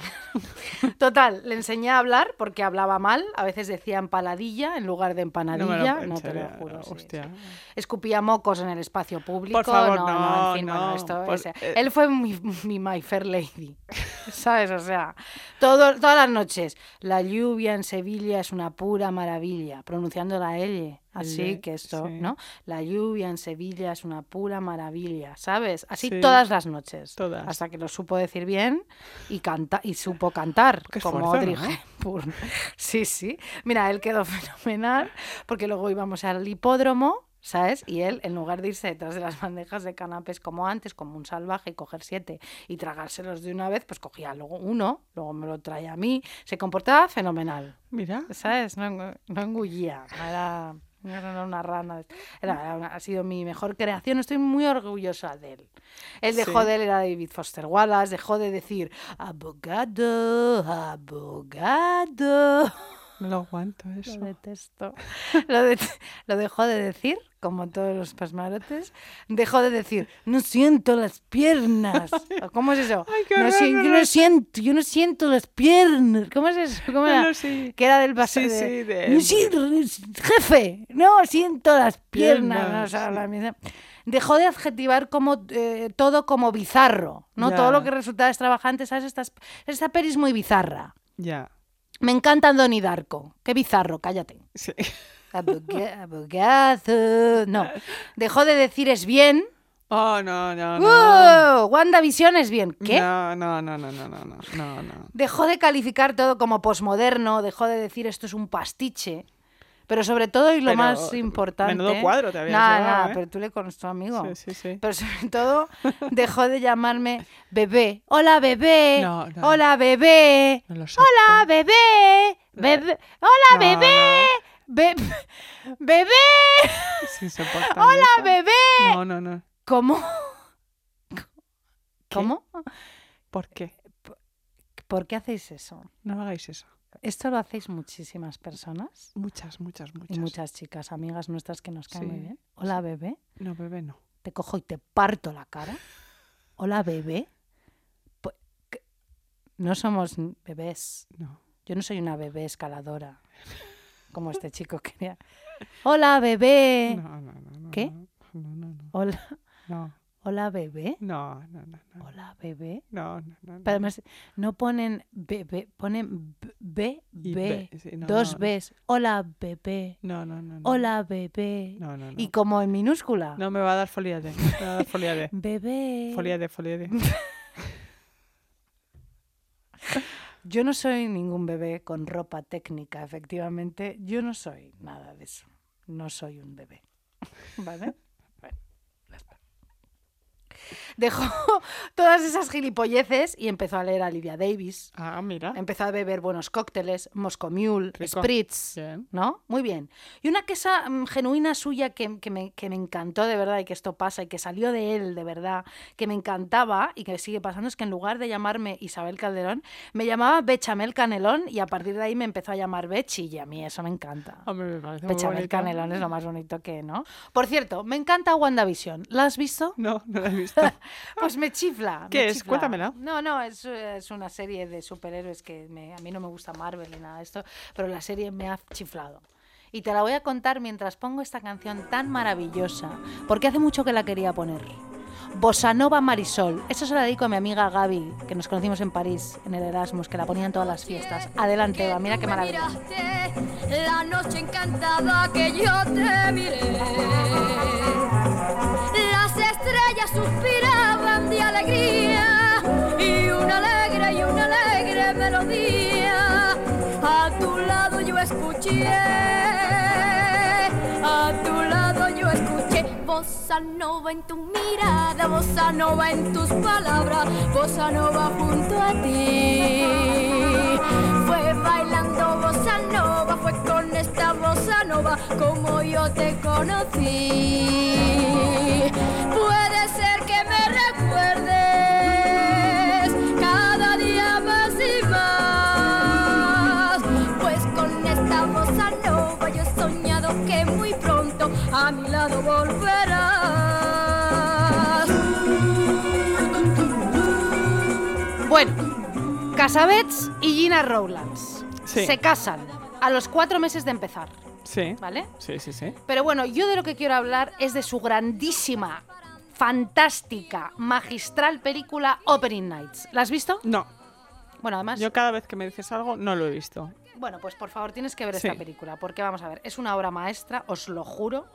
Speaker 4: Total, le enseñé a hablar porque hablaba mal. A veces decía empaladilla en lugar de
Speaker 3: No me lo-
Speaker 4: empanadilla. No, te lo juro.
Speaker 3: hostia.
Speaker 4: sí. Escupía mocos en el espacio público.
Speaker 3: Por favor,
Speaker 4: no,
Speaker 3: no,
Speaker 4: en fin, bueno,
Speaker 3: no,
Speaker 4: esto
Speaker 3: por-
Speaker 4: es-
Speaker 3: eh.
Speaker 4: Él fue mi, mi My Fair Lady. ¿Sabes? O sea, todo, todas las noches. La lluvia en Sevilla es una pura maravilla. Pronunciando la L. Así que esto,
Speaker 3: sí.
Speaker 4: ¿no? La lluvia en Sevilla es una pura maravilla, ¿sabes? Así
Speaker 3: Sí.
Speaker 4: todas las noches.
Speaker 3: Todas.
Speaker 4: Hasta que lo supo decir bien y canta y supo cantar
Speaker 3: Qué
Speaker 4: como
Speaker 3: esfuerzo,
Speaker 4: Audrey
Speaker 3: ¿no?
Speaker 4: Hepburn. [LAUGHS] Sí, sí. Mira, él quedó [LAUGHS] fenomenal porque luego íbamos al hipódromo, ¿sabes? Y él, en lugar de irse detrás de las bandejas de canapés como antes, como un salvaje, y coger siete y tragárselos de una vez, pues cogía luego uno, luego me lo traía a mí. Se comportaba fenomenal,
Speaker 3: Mira.
Speaker 4: ¿sabes? No, no engullía, era... no Era una rana. Era- era una- ha sido mi mejor creación. Estoy muy orgullosa de él. Él dejó
Speaker 3: Sí.
Speaker 4: de él, era David Foster Wallace, dejó de decir abogado, abogado.
Speaker 3: No lo aguanto
Speaker 4: Lo
Speaker 3: eso.
Speaker 4: detesto. Lo, det- lo dejó de decir, como todos los pasmarotes. Dejó de decir, no siento las piernas. [LAUGHS] ¿O ¿Cómo es eso?
Speaker 3: Ay,
Speaker 4: no, si- yo
Speaker 3: lo
Speaker 4: no siento, yo no siento las piernas. ¿Cómo es eso? ¿Cómo era?
Speaker 3: Sí.
Speaker 4: Que era del pasado.
Speaker 3: Sí, sí, de-
Speaker 4: No siento- jefe, no siento las piernas.
Speaker 3: Piernas.
Speaker 4: Dejó de adjetivar como eh, todo como bizarro, ¿no?
Speaker 3: Ya.
Speaker 4: Todo lo que resultaba extravagante, ¿sabes? Estas, esta peli es muy bizarra.
Speaker 3: Ya.
Speaker 4: Me encanta Donnie Darko. Qué bizarro, cállate.
Speaker 3: Sí. [LAUGHS]
Speaker 4: Abogado. No. Dejó de decir es bien.
Speaker 3: Oh, no, no, no.
Speaker 4: Uh, WandaVision es bien. ¿Qué?
Speaker 3: No, no, no, no, no, no, no, no.
Speaker 4: Dejó de calificar todo como posmoderno, dejó de decir esto es un pastiche. Pero sobre todo, y lo
Speaker 3: Pero,
Speaker 4: más importante.
Speaker 3: menudo cuadro te habías
Speaker 4: Nada,
Speaker 3: llevado,
Speaker 4: nada,
Speaker 3: ¿eh?
Speaker 4: pero tú le conoces tu amigo.
Speaker 3: Sí, sí, sí.
Speaker 4: Pero sobre todo, [LAUGHS] dejó de llamarme bebé. Hola, bebé.
Speaker 3: No, no.
Speaker 4: Hola, bebé.
Speaker 3: No.
Speaker 4: Hola, bebé. Bebé. Hola, bebé. Be- [LAUGHS] bebé. [LAUGHS] Hola,
Speaker 3: eso.
Speaker 4: bebé.
Speaker 3: No, no, no.
Speaker 4: ¿Cómo? ¿Cómo?
Speaker 3: ¿Por qué?
Speaker 4: ¿Por qué hacéis eso?
Speaker 3: No hagáis eso.
Speaker 4: Esto lo hacéis muchísimas personas
Speaker 3: Muchas, muchas, muchas.
Speaker 4: y muchas chicas, amigas nuestras que nos caen muy bien. Hola, bebé.
Speaker 3: No, bebé, no.
Speaker 4: Te cojo y te parto la cara. Hola, bebé. No somos bebés.
Speaker 3: No.
Speaker 4: Yo no soy una bebé escaladora, como este chico quería. Hola, bebé.
Speaker 3: No, no, no, no.
Speaker 4: ¿Qué?
Speaker 3: No, no, no.
Speaker 4: Hola,
Speaker 3: No,
Speaker 4: hola, bebé.
Speaker 3: no, no, no. no.
Speaker 4: Hola, bebé.
Speaker 3: No, no, no. no.
Speaker 4: Pero además, no ponen bebé, ponen b, B,
Speaker 3: Y
Speaker 4: B,
Speaker 3: be- sí, no,
Speaker 4: dos
Speaker 3: no.
Speaker 4: Bs. Hola, bebé.
Speaker 3: No, no, no.
Speaker 4: Hola, bebé.
Speaker 3: No, no, no.
Speaker 4: Y como en minúscula.
Speaker 3: No me va a dar foliade. Me va a dar foliade.
Speaker 4: Bebé.
Speaker 3: Foliade, foliade. [LAUGHS]
Speaker 4: Yo no soy ningún bebé con ropa técnica, efectivamente. Yo no soy nada de eso. No soy un bebé. [LAUGHS] ¿Vale? Dejó [LAUGHS] todas esas gilipolleces y empezó a leer a Lydia Davis.
Speaker 3: Ah, mira.
Speaker 4: Empezó a beber buenos cócteles, Moscow Mule,
Speaker 3: Rico.
Speaker 4: Spritz.
Speaker 3: Bien.
Speaker 4: ¿No? Muy bien. Y una quesa mm, genuina suya que, que me, que me encantó de verdad y que esto pasa y que salió de él de verdad, que me encantaba y que sigue pasando es que en lugar de llamarme Isabel Calderón, me llamaba Bechamel Canelón y a partir de ahí me empezó a llamar Bechi y a mí eso me encanta.
Speaker 3: Me parece
Speaker 4: Bechamel. Canelón es lo más bonito que, ¿no? Por cierto, me encanta WandaVision. ¿La has visto?
Speaker 3: No, no la he visto. [LAUGHS]
Speaker 4: Pues me chifla. me
Speaker 3: ¿Qué es?
Speaker 4: chifla.
Speaker 3: Cuéntamela.
Speaker 4: No, no, es, es una serie de superhéroes que me- a mí no me gusta Marvel ni nada de esto, pero la serie me ha chiflado. Y te la voy a contar mientras pongo esta canción tan maravillosa, porque hace mucho que la quería poner. Bossa Nova Marisol. Eso se la dedico a mi amiga Gaby, que nos conocimos en París, en el Erasmus, que la ponía en todas las fiestas. Adelante, Eva, mira qué
Speaker 6: me
Speaker 4: maravilla.
Speaker 6: La noche encantada que yo te miré. Suspiraban de alegría y una alegre y una alegre melodía. A tu lado yo escuché, a tu Bossa nova en tu mirada, bossa nova en tus palabras, bossa nova junto a ti. Bailando bossa nova, fue con esta bossa nova como yo te conocí. Puede ser que me recuerdes cada día más y más, pues con esta bossa nova yo he soñado que muy pronto a mi lado volverás.
Speaker 4: Bueno, Casabets y Gina Rowlands
Speaker 3: Sí.
Speaker 4: se casan a los cuatro meses de empezar,
Speaker 3: Sí.
Speaker 4: ¿vale?
Speaker 3: Sí, sí, sí.
Speaker 4: Pero bueno, yo de lo que quiero hablar es de su grandísima, fantástica, magistral película Opening Nights. ¿La has visto?
Speaker 3: No,
Speaker 4: Bueno, además,
Speaker 3: yo cada vez que me dices algo no lo he visto.
Speaker 4: bueno, pues por favor tienes que ver
Speaker 3: Sí.
Speaker 4: esta película, porque vamos a ver, es una obra maestra, os lo juro.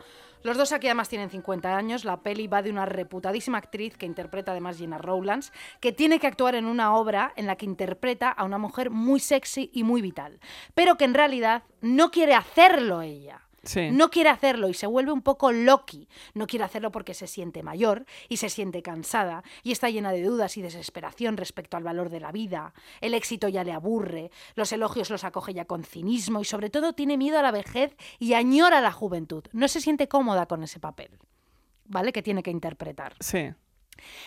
Speaker 4: Los dos aquí además tienen 50 años, la peli va de una reputadísima actriz que interpreta además Gina Rowlands, que tiene que actuar en una obra en la que interpreta a una mujer muy sexy y muy vital, pero que en realidad no quiere hacerlo ella.
Speaker 3: Sí.
Speaker 4: No quiere hacerlo y se vuelve un poco Loki. No quiere hacerlo porque se siente mayor y se siente cansada y está llena de dudas y desesperación respecto al valor de la vida. El éxito ya le aburre, los elogios los acoge ya con cinismo y sobre todo tiene miedo a la vejez y añora la juventud. No se siente cómoda con ese papel, ¿vale? Que tiene que interpretar.
Speaker 3: Sí.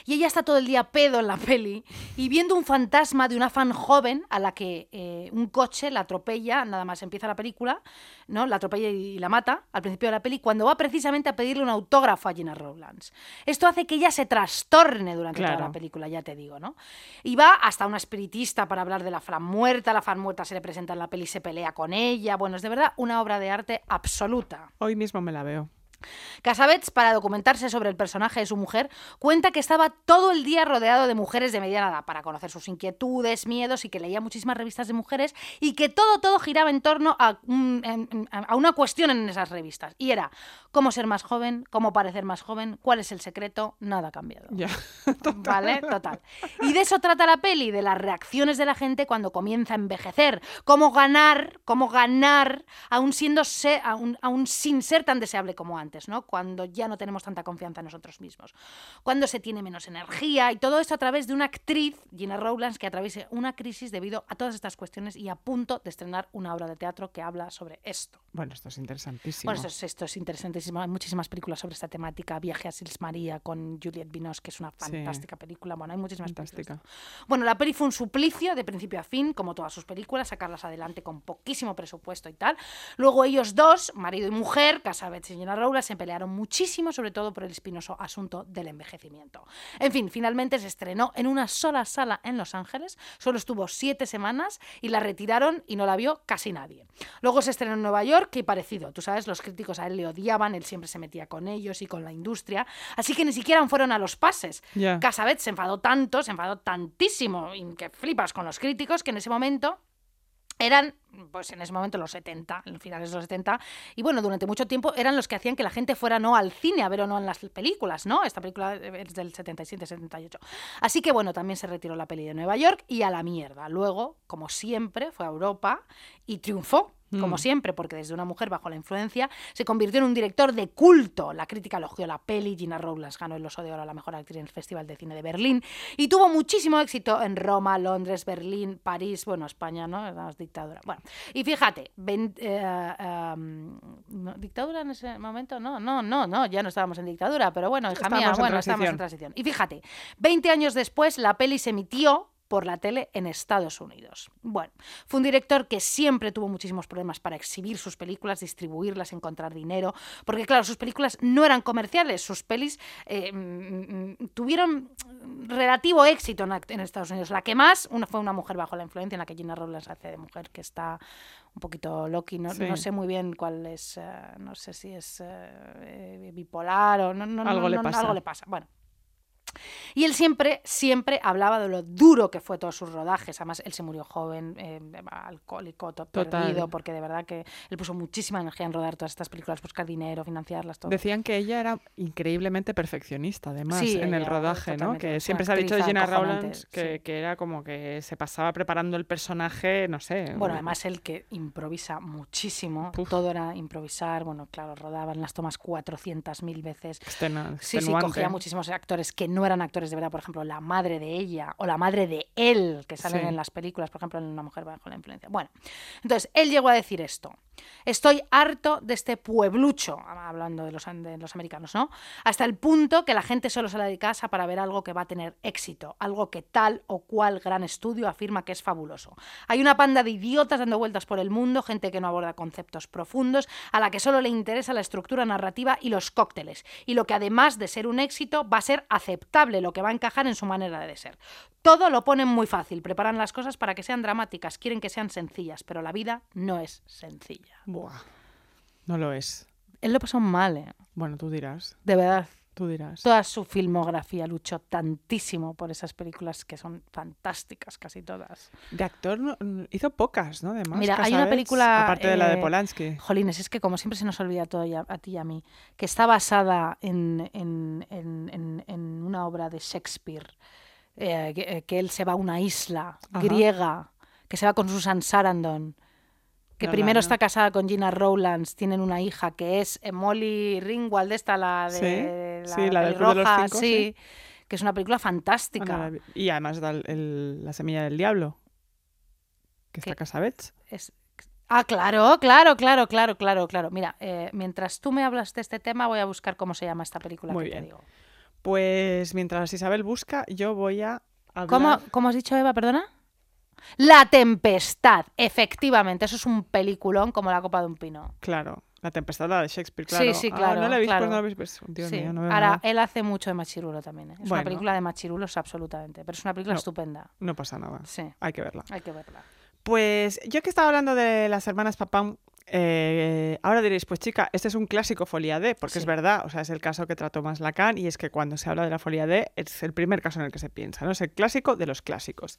Speaker 4: Y ella está todo el día pedo en la peli y viendo un fantasma de una fan joven a la que eh, un coche la atropella, nada más empieza la película, ¿no? La atropella y la mata al principio de la peli cuando va precisamente a pedirle un autógrafo a Gina Rowlands. Esto hace que ella se trastorne durante toda la película, ya te digo, ¿no? Y va hasta una espiritista para hablar de la fan muerta, la fan muerta se le presenta en la peli y se pelea con ella. Bueno, es de verdad una obra de arte absoluta.
Speaker 3: Hoy mismo me la veo.
Speaker 4: Casabets, para documentarse sobre el personaje de su mujer, cuenta que estaba todo el día rodeado de mujeres de mediana edad para conocer sus inquietudes, miedos y que leía muchísimas revistas de mujeres y que todo, todo giraba en torno a, una cuestión en esas revistas. Y era cómo ser más joven, cómo parecer más joven, cuál es el secreto, nada ha cambiado.
Speaker 3: Ya. [LAUGHS]
Speaker 4: ¿Vale? Total. Y de eso trata la peli, de las reacciones de la gente cuando comienza a envejecer. Cómo ganar, cómo ganar, aún, siendo se- aún, aún sin ser tan deseable como antes, ¿no? Cuando ya no tenemos tanta confianza en nosotros mismos. Cuando se tiene menos energía y todo esto a través de una actriz, Gina Rowlands, que atraviesa una crisis debido a todas estas cuestiones y a punto de estrenar una obra de teatro que habla sobre esto.
Speaker 3: Bueno, esto es interesantísimo.
Speaker 4: Bueno, esto es, esto es interesantísimo. Hay muchísimas películas sobre esta temática. Viaje a Sils María con Juliette Binoche, que es una
Speaker 3: Sí.
Speaker 4: fantástica película. Bueno, hay muchísimas películas.
Speaker 3: Fantástica.
Speaker 4: Bueno, la peli fue un suplicio de principio a fin, como todas sus películas, sacarlas adelante con poquísimo presupuesto y tal. Luego ellos dos, marido y mujer, Casabets y Gina Rowlands, se pelearon muchísimo, sobre todo por el espinoso asunto del envejecimiento. En fin, finalmente se estrenó en una sola sala en Los Ángeles, solo estuvo siete semanas y la retiraron y no la vio casi nadie. Luego se estrenó en Nueva York y parecido, tú sabes, los críticos a él le odiaban, él siempre se metía con ellos y con la industria, así que ni siquiera fueron a los pases. Casabet se enfadó tanto, se enfadó tantísimo, que flipas con los críticos, que en ese momento eran, pues en ese momento los 70, en finales de los 70, y bueno, durante mucho tiempo eran los que hacían que la gente fuera no al cine a ver o no en las películas, ¿no? Esta película es del 77-78. Así que bueno, también se retiró la peli de Nueva York y a la mierda. Luego, como siempre, fue a Europa y triunfó. Como
Speaker 3: Mm.
Speaker 4: siempre, porque desde una mujer bajo la influencia se convirtió en un director de culto. La crítica elogió la peli, Gina Rowlands ganó el Oso de Oro a la mejor actriz en el Festival de Cine de Berlín y tuvo muchísimo éxito en Roma, Londres, Berlín, París, bueno, España, ¿no? Era dictadura. Bueno, y fíjate, eh, ¿no? ¿dictadura en ese momento? No, no, no, no, ya no estábamos en dictadura, pero bueno, hija mía,
Speaker 3: Estábamos en
Speaker 4: bueno, estamos en
Speaker 3: transición.
Speaker 4: transición. Y fíjate, 20 años después la peli se emitió por la tele en Estados Unidos. Bueno, fue un director que siempre tuvo muchísimos problemas para exhibir sus películas, distribuirlas, encontrar dinero, porque claro, sus películas no eran comerciales, sus pelis eh, mm, mm, tuvieron relativo éxito en, Estados Unidos. La que más una, fue Una mujer bajo la influencia, en la que Gina Rowlands hace de mujer, que está un poquito loqui, no,
Speaker 3: Sí.
Speaker 4: no sé muy bien cuál es, eh, no sé si es eh, bipolar o no, no, no,
Speaker 3: Algo le pasa.
Speaker 4: algo le pasa. Bueno, Y él siempre, siempre hablaba de lo duro que fue todos sus rodajes. Además, él se murió joven, eh, alcohólico, to-
Speaker 3: Total.
Speaker 4: perdido, porque de verdad que él puso muchísima energía en rodar todas estas películas, buscar dinero, financiarlas, todo.
Speaker 3: Decían que ella era increíblemente perfeccionista, además,
Speaker 4: Sí,
Speaker 3: en el rodaje, ¿no? Que siempre se ha dicho de Gina Rowlands que,
Speaker 4: sí.
Speaker 3: que era como que se pasaba preparando el personaje, no sé.
Speaker 4: Bueno, además él que improvisa muchísimo, todo era improvisar, bueno, claro, rodaban las tomas 400.000 veces.
Speaker 3: extena-
Speaker 4: Sí, sí, cogía muchísimos actores que no eran actores de verdad, por ejemplo, la madre de ella o la madre de él, que salen
Speaker 3: Sí.
Speaker 4: en las películas, por ejemplo, en Una mujer bajo la influencia. Bueno, entonces, él llegó a decir esto. Estoy harto de este pueblucho, hablando de los, de los americanos, ¿no? Hasta el punto que la gente solo sale de casa para ver algo que va a tener éxito, algo que tal o cual gran estudio afirma que es fabuloso. Hay una panda de idiotas dando vueltas por el mundo, gente que no aborda conceptos profundos, a la que solo le interesa la estructura narrativa y los cócteles, y lo que además de ser un éxito va a ser aceptable, lo que va a encajar en su manera de ser. Todo lo ponen muy fácil, preparan las cosas para que sean dramáticas, quieren que sean sencillas, pero la vida no es sencilla.
Speaker 3: Buah, no lo es.
Speaker 4: Él lo pasó mal, ¿eh?
Speaker 3: Bueno, tú dirás,
Speaker 4: de verdad.
Speaker 3: Tú dirás.
Speaker 4: Toda su filmografía luchó tantísimo por esas películas que son fantásticas, casi todas.
Speaker 3: De actor no- hizo pocas, ¿no? Además,
Speaker 4: Mira, hay una película,
Speaker 3: Aparte de la de
Speaker 4: eh,
Speaker 3: Polanski.
Speaker 4: Jolines, es que como siempre se nos olvida todo ya- a ti y a mí, que está basada en, en- en- en- una obra de Shakespeare, eh, que, eh, que él se va a una isla
Speaker 3: Ajá.
Speaker 4: griega, que se va con Susan Sarandon, que primero está casada con Gina Rowlands, tienen una hija que es eh, Molly Ringwald, esta la de
Speaker 3: Sí, sí, la del Club de los
Speaker 4: pelirroja,
Speaker 3: Cinco,
Speaker 4: sí,
Speaker 3: sí.
Speaker 4: que es una película fantástica.
Speaker 3: y además da el- el- la semilla del diablo. Que está. Casabets.
Speaker 4: Es- Ah, claro, claro, claro, claro, claro, claro. Mira, eh, mientras tú me hablas de este tema, voy a buscar cómo se llama esta película
Speaker 3: Muy
Speaker 4: que
Speaker 3: bien.
Speaker 4: te digo.
Speaker 3: Pues mientras Isabel busca, yo voy a hablar.
Speaker 4: ¿Cómo, cómo has dicho, Eva? Perdona. La Tempestad, efectivamente. Eso es un peliculón como la copa de un pino.
Speaker 3: Claro, la tempestad la de Shakespeare,
Speaker 4: Sí,
Speaker 3: claro.
Speaker 4: sí,
Speaker 3: Ah,
Speaker 4: claro,
Speaker 3: no la visto,
Speaker 4: claro.
Speaker 3: no la he visto. Dios
Speaker 4: sí.
Speaker 3: mío, no veo
Speaker 4: Ahora,
Speaker 3: nada.
Speaker 4: él hace mucho de Machirulo también. ¿eh? Es una película de Machirulos, absolutamente. Pero es una película
Speaker 3: No.
Speaker 4: estupenda.
Speaker 3: No pasa nada.
Speaker 4: Sí,
Speaker 3: Hay que verla.
Speaker 4: hay que verla.
Speaker 3: Pues yo que estaba hablando de las hermanas Papam, eh, ahora diréis, pues chica, este es un clásico folia D, porque
Speaker 4: Sí.
Speaker 3: es verdad, o sea, es el caso que trató más Lacan y es que cuando se habla de la folia D es el primer caso en el que se piensa, ¿no? Es el clásico de los clásicos.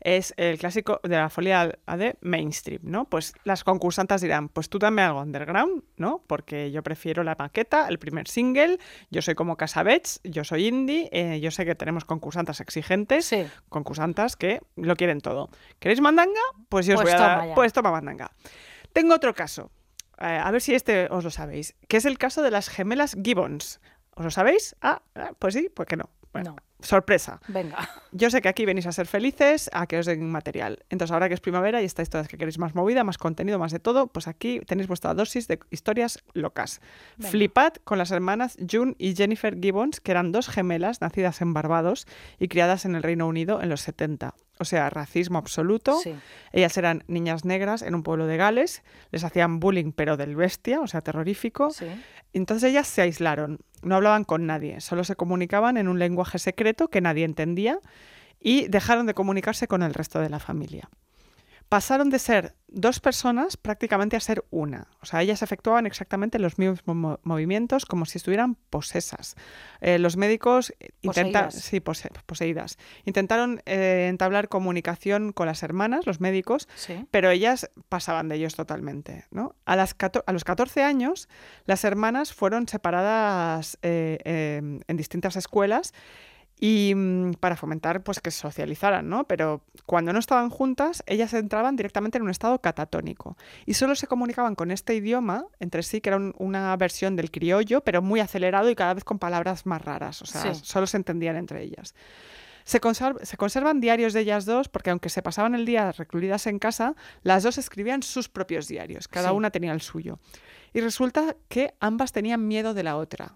Speaker 3: Es el clásico de la folia D mainstream, ¿no? Pues las concursantes dirán, pues tú dame algo underground, ¿no? Porque yo prefiero la maqueta, el primer single, yo soy como Casabets, yo soy indie, eh, yo sé que tenemos concursantes exigentes,
Speaker 4: Sí.
Speaker 3: concursantas que lo quieren todo. ¿Queréis mandanga? Pues yo os
Speaker 4: Pues
Speaker 3: voy a dar. Pues toma mandanga. Tengo otro caso. eh, a ver si este os lo sabéis. Que es el caso de las gemelas Gibbons. ¿Os lo sabéis? Ah, ah, pues sí, pues que no. Bueno,
Speaker 4: No.
Speaker 3: sorpresa.
Speaker 4: Venga.
Speaker 3: Yo sé que aquí venís a ser felices, a que os den material. Entonces, ahora que es primavera y estáis todas que queréis más movida, más contenido, más de todo, pues aquí tenéis vuestra dosis de historias locas.
Speaker 4: Venga.
Speaker 3: Flipad con las hermanas June y Jennifer Gibbons, que eran dos gemelas nacidas en Barbados y criadas en el Reino Unido en los 70. O sea, racismo absoluto.
Speaker 4: Sí.
Speaker 3: Ellas eran niñas negras en un pueblo de Gales, les hacían bullying pero del bestia, o sea, terrorífico.
Speaker 4: Sí.
Speaker 3: Entonces ellas se aislaron, no hablaban con nadie, solo se comunicaban en un lenguaje secreto que nadie entendía y dejaron de comunicarse con el resto de la familia. Pasaron de ser dos personas prácticamente a ser una. O sea, ellas efectuaban exactamente los mismos mo- movimientos como si estuvieran posesas. Eh, los médicos intentaron... Sí, pose- poseídas. Intentaron eh, entablar comunicación con las hermanas, los médicos,
Speaker 4: Sí.
Speaker 3: pero ellas pasaban de ellos totalmente. ¿no? A, las cato- a los 14 años, las hermanas fueron separadas eh, eh, en distintas escuelas y mm, para fomentar pues que se socializaran, ¿no? Pero cuando no estaban juntas, ellas entraban directamente en un estado catatónico y solo se comunicaban con este idioma entre sí, que era un- una versión del criollo, pero muy acelerado y cada vez con palabras más raras, o sea,
Speaker 4: Sí.
Speaker 3: solo se entendían entre ellas. Se, se conservan diarios de ellas dos porque aunque se pasaban el día recluidas en casa, las dos escribían sus propios diarios, cada
Speaker 4: Sí.
Speaker 3: una tenía el suyo. Y resulta que ambas tenían miedo de la otra.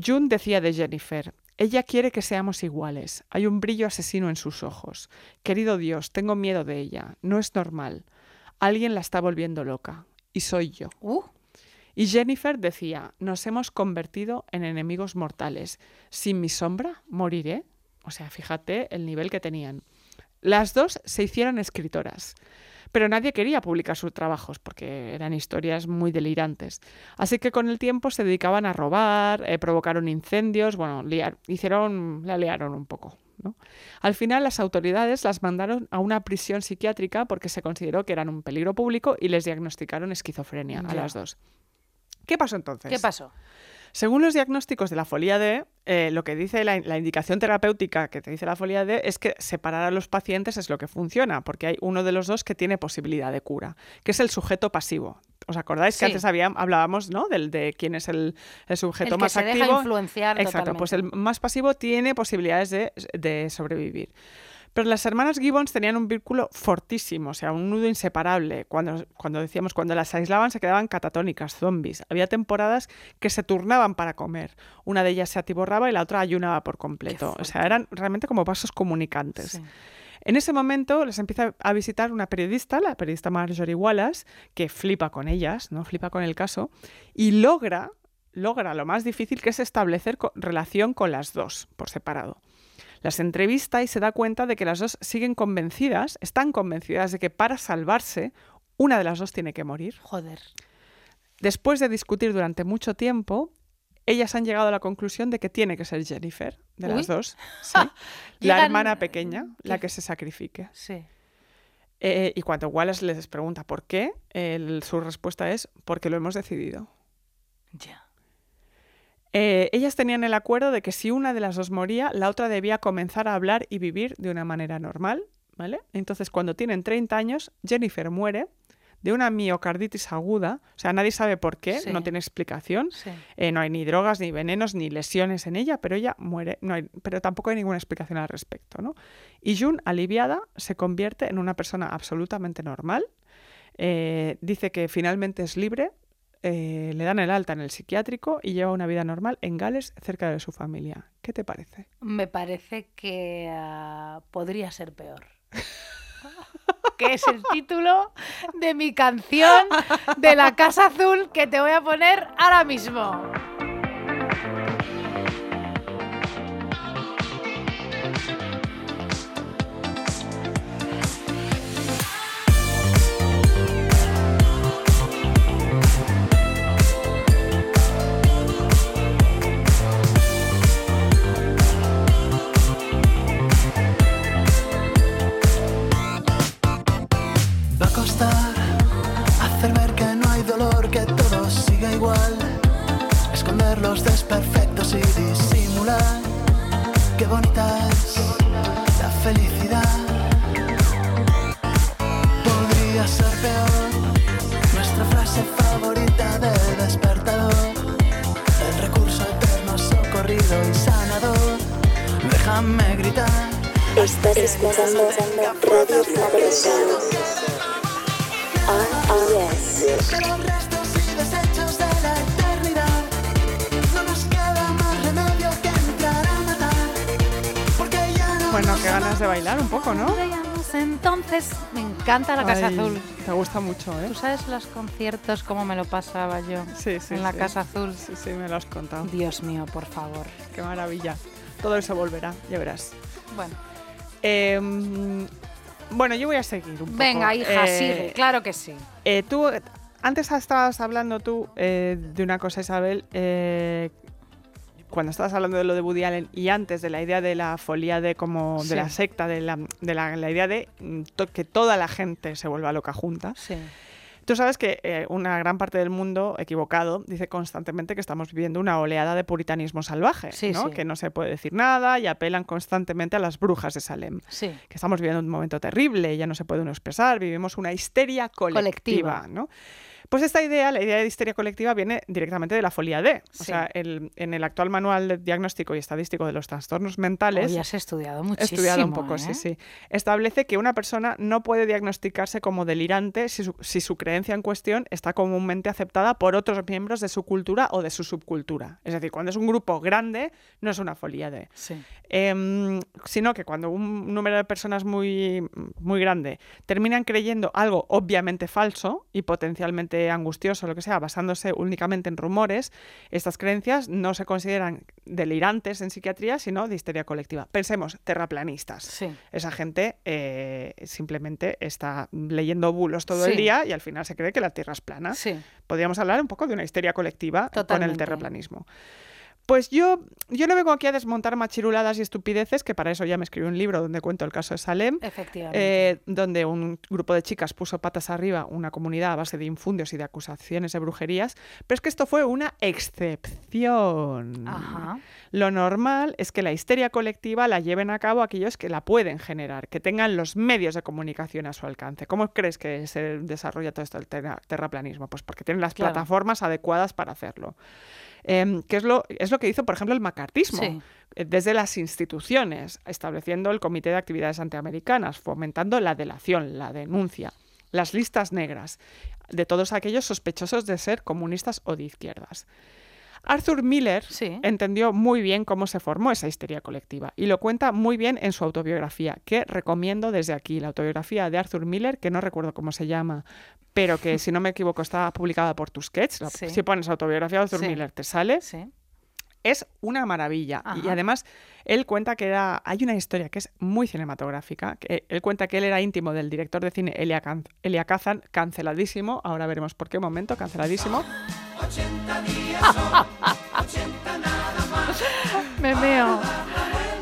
Speaker 3: June decía de Jennifer, ella quiere que seamos iguales. Hay un brillo asesino en sus ojos. Querido Dios, tengo miedo de ella. No es normal. Alguien la está volviendo loca. Y soy yo.
Speaker 4: Uh,
Speaker 3: Y Jennifer decía, nos hemos convertido en enemigos mortales. Sin mi sombra, moriré. O sea, fíjate el nivel que tenían. Las dos se hicieron escritoras. Pero nadie quería publicar sus trabajos porque eran historias muy delirantes. Así que con el tiempo se dedicaban a robar, eh, provocaron incendios, bueno, liar- hicieron, la liaron un poco. ¿no? Al final las autoridades las mandaron a una prisión psiquiátrica porque se consideró que eran un peligro público y les diagnosticaron esquizofrenia a las dos. ¿Qué pasó entonces?
Speaker 4: ¿Qué pasó?
Speaker 3: Según los diagnósticos de la folía D, eh, lo que dice la, la indicación terapéutica que te dice la folía D es que separar a los pacientes es lo que funciona, porque hay uno de los dos que tiene posibilidad de cura, que es el sujeto pasivo. ¿Os acordáis
Speaker 4: Sí.
Speaker 3: que antes había, hablábamos ¿no? del de quién es el, el sujeto
Speaker 4: El que
Speaker 3: más
Speaker 4: se
Speaker 3: activo?
Speaker 4: deja influenciar
Speaker 3: Exacto, pues el más pasivo tiene posibilidades de, de sobrevivir. Pero las hermanas Gibbons tenían un vínculo fortísimo, o sea, un nudo inseparable. Cuando, cuando decíamos, cuando las aislaban se quedaban catatónicas, zombies. Había temporadas que se turnaban para comer. Una de ellas se atiborraba y la otra ayunaba por completo. O sea, eran realmente como vasos comunicantes.
Speaker 4: Sí.
Speaker 3: En ese momento les empieza a visitar una periodista, la periodista Marjorie Wallace, que flipa con ellas, ¿no? Flipa con el caso, y logra, logra lo más difícil que es establecer co- relación con las dos por separado. Las entrevista y se da cuenta de que las dos siguen convencidas, están convencidas de que para salvarse, una de las dos tiene que morir.
Speaker 4: Joder.
Speaker 3: Después de discutir durante mucho tiempo, ellas han llegado a la conclusión de que tiene que ser Jennifer, de las dos. [LAUGHS] sí. la hermana pequeña, la que se sacrifique.
Speaker 4: Sí.
Speaker 3: Eh, y cuando Wallace les pregunta por qué, el- su respuesta es porque lo hemos decidido.
Speaker 4: Ya.
Speaker 3: Eh, ellas tenían el acuerdo de que si una de las dos moría, la otra debía comenzar a hablar y vivir de una manera normal, ¿vale? Entonces, cuando tienen 30 años, Jennifer muere de una miocarditis aguda, o sea, nadie sabe por qué,
Speaker 4: Sí.
Speaker 3: no tiene explicación,
Speaker 4: Sí.
Speaker 3: eh, no hay ni drogas, ni venenos, ni lesiones en ella, pero ella muere, no hay- pero tampoco hay ninguna explicación al respecto, ¿no? Y June, aliviada, se convierte en una persona absolutamente normal, eh, dice que finalmente es libre, eh, le dan el alta en el psiquiátrico y lleva una vida normal en Gales cerca de su familia. ¿Qué te parece?
Speaker 4: Me parece que ah, podría ser peor. [LAUGHS] que es el título de mi canción de la Casa Azul que te voy a poner ahora mismo.
Speaker 7: Igual. Esconder los desperfectos y disimular. Qué bonita es la felicidad. Podría ser peor. Nuestra frase favorita del despertador. El recurso eterno, socorrido y sanador. Déjame gritar.
Speaker 1: Estás escuchando Radio Progreso. RES.
Speaker 7: Que los
Speaker 3: Bueno, qué ganas de bailar un poco, ¿no?
Speaker 4: Entonces, me encanta la Casa
Speaker 3: Ay,
Speaker 4: Azul.
Speaker 3: Te gusta mucho, ¿eh?
Speaker 4: ¿Tú sabes los conciertos cómo me lo pasaba yo
Speaker 3: Sí, sí.
Speaker 4: en la
Speaker 3: sí.
Speaker 4: Casa Azul?
Speaker 3: Sí, sí, me lo has contado.
Speaker 4: Dios mío, por favor.
Speaker 3: Qué maravilla. Todo eso volverá, ya verás.
Speaker 4: Bueno,
Speaker 3: Em, bueno, yo voy a seguir un poco.
Speaker 4: venga, hija,
Speaker 3: Eh,
Speaker 4: sigue, claro que sí.
Speaker 3: eh, tú, antes estabas hablando tú eh, de una cosa, Isabel, eh, cuando estabas hablando de lo de Woody Allen y antes de la idea de la folía de como
Speaker 4: Sí.
Speaker 3: de la secta, de la, de la, la idea de mm, que toda la gente se vuelva loca junta.
Speaker 4: Sí.
Speaker 3: Tú sabes que eh, una gran parte del mundo equivocado dice constantemente que estamos viviendo una oleada de puritanismo salvaje,
Speaker 4: Sí,
Speaker 3: ¿no?
Speaker 4: sí.
Speaker 3: que no se puede decir nada y apelan constantemente a las brujas de Salem
Speaker 4: Sí.
Speaker 3: que estamos viviendo un momento terrible, ya no se puede uno expresar, vivimos una histeria colectiva,
Speaker 4: Colectiva.
Speaker 3: ¿no? Pues esta idea, la idea de histeria colectiva, viene directamente de la folía D. O
Speaker 4: Sí.
Speaker 3: sea, el- en el actual manual de diagnóstico y estadístico de los trastornos mentales,
Speaker 4: Hoy has estudiado
Speaker 3: he
Speaker 4: muchísimo.
Speaker 3: estudiado un poco,
Speaker 4: ¿eh?
Speaker 3: sí, sí, establece que una persona no puede diagnosticarse como delirante si su, si su creencia en cuestión está comúnmente aceptada por otros miembros de su cultura o de su subcultura. Es decir, cuando es un grupo grande, no es una folía D.
Speaker 4: Sí.
Speaker 3: Em, sino que cuando un número de personas muy, muy grande terminan creyendo algo obviamente falso y potencialmente angustioso, lo que sea, basándose únicamente en rumores, estas creencias no se consideran delirantes en psiquiatría, sino de histeria colectiva. Pensemos, terraplanistas.
Speaker 4: Sí.
Speaker 3: Esa gente eh, simplemente está leyendo bulos todo el día y al final se cree que la Tierra es plana.
Speaker 4: Sí.
Speaker 3: Podríamos hablar un poco de una histeria colectiva con el terraplanismo. Pues yo, yo no vengo aquí a desmontar machiruladas y estupideces, que para eso ya me escribí un libro donde cuento el caso de Salem,
Speaker 4: Efectivamente.
Speaker 3: eh, donde un grupo de chicas puso patas arriba una comunidad a base de infundios y de acusaciones de brujerías, pero es que esto fue una excepción.
Speaker 4: Ajá.
Speaker 3: Lo normal es que la histeria colectiva la lleven a cabo aquellos que la pueden generar, que tengan los medios de comunicación a su alcance. ¿Cómo crees que se desarrolla todo esto del terra- terraplanismo? Pues porque tienen las
Speaker 4: Claro.
Speaker 3: plataformas adecuadas para hacerlo. Em, que es lo, es lo que hizo, por ejemplo, el macartismo,
Speaker 4: Sí.
Speaker 3: eh, desde las instituciones, estableciendo el Comité de Actividades Antiamericanas, fomentando la delación, la denuncia, las listas negras de todos aquellos sospechosos de ser comunistas o de izquierdas. Arthur Miller
Speaker 4: Sí.
Speaker 3: entendió muy bien cómo se formó esa histeria colectiva y lo cuenta muy bien en su autobiografía, que recomiendo desde aquí, la autobiografía de Arthur Miller, que no recuerdo cómo se llama, pero que si no me equivoco está publicada por Tusquets. La-
Speaker 4: Sí.
Speaker 3: Si pones autobiografía de Arthur
Speaker 4: Sí.
Speaker 3: Miller, te sale.
Speaker 4: Sí.
Speaker 3: Es una maravilla. Y además, él cuenta que era. Hay una historia que es muy cinematográfica. Que él cuenta que él era íntimo del director de cine Elia, Can- Elia Kazan, canceladísimo. Ahora veremos por qué momento, canceladísimo. [LAUGHS]
Speaker 4: Me meo.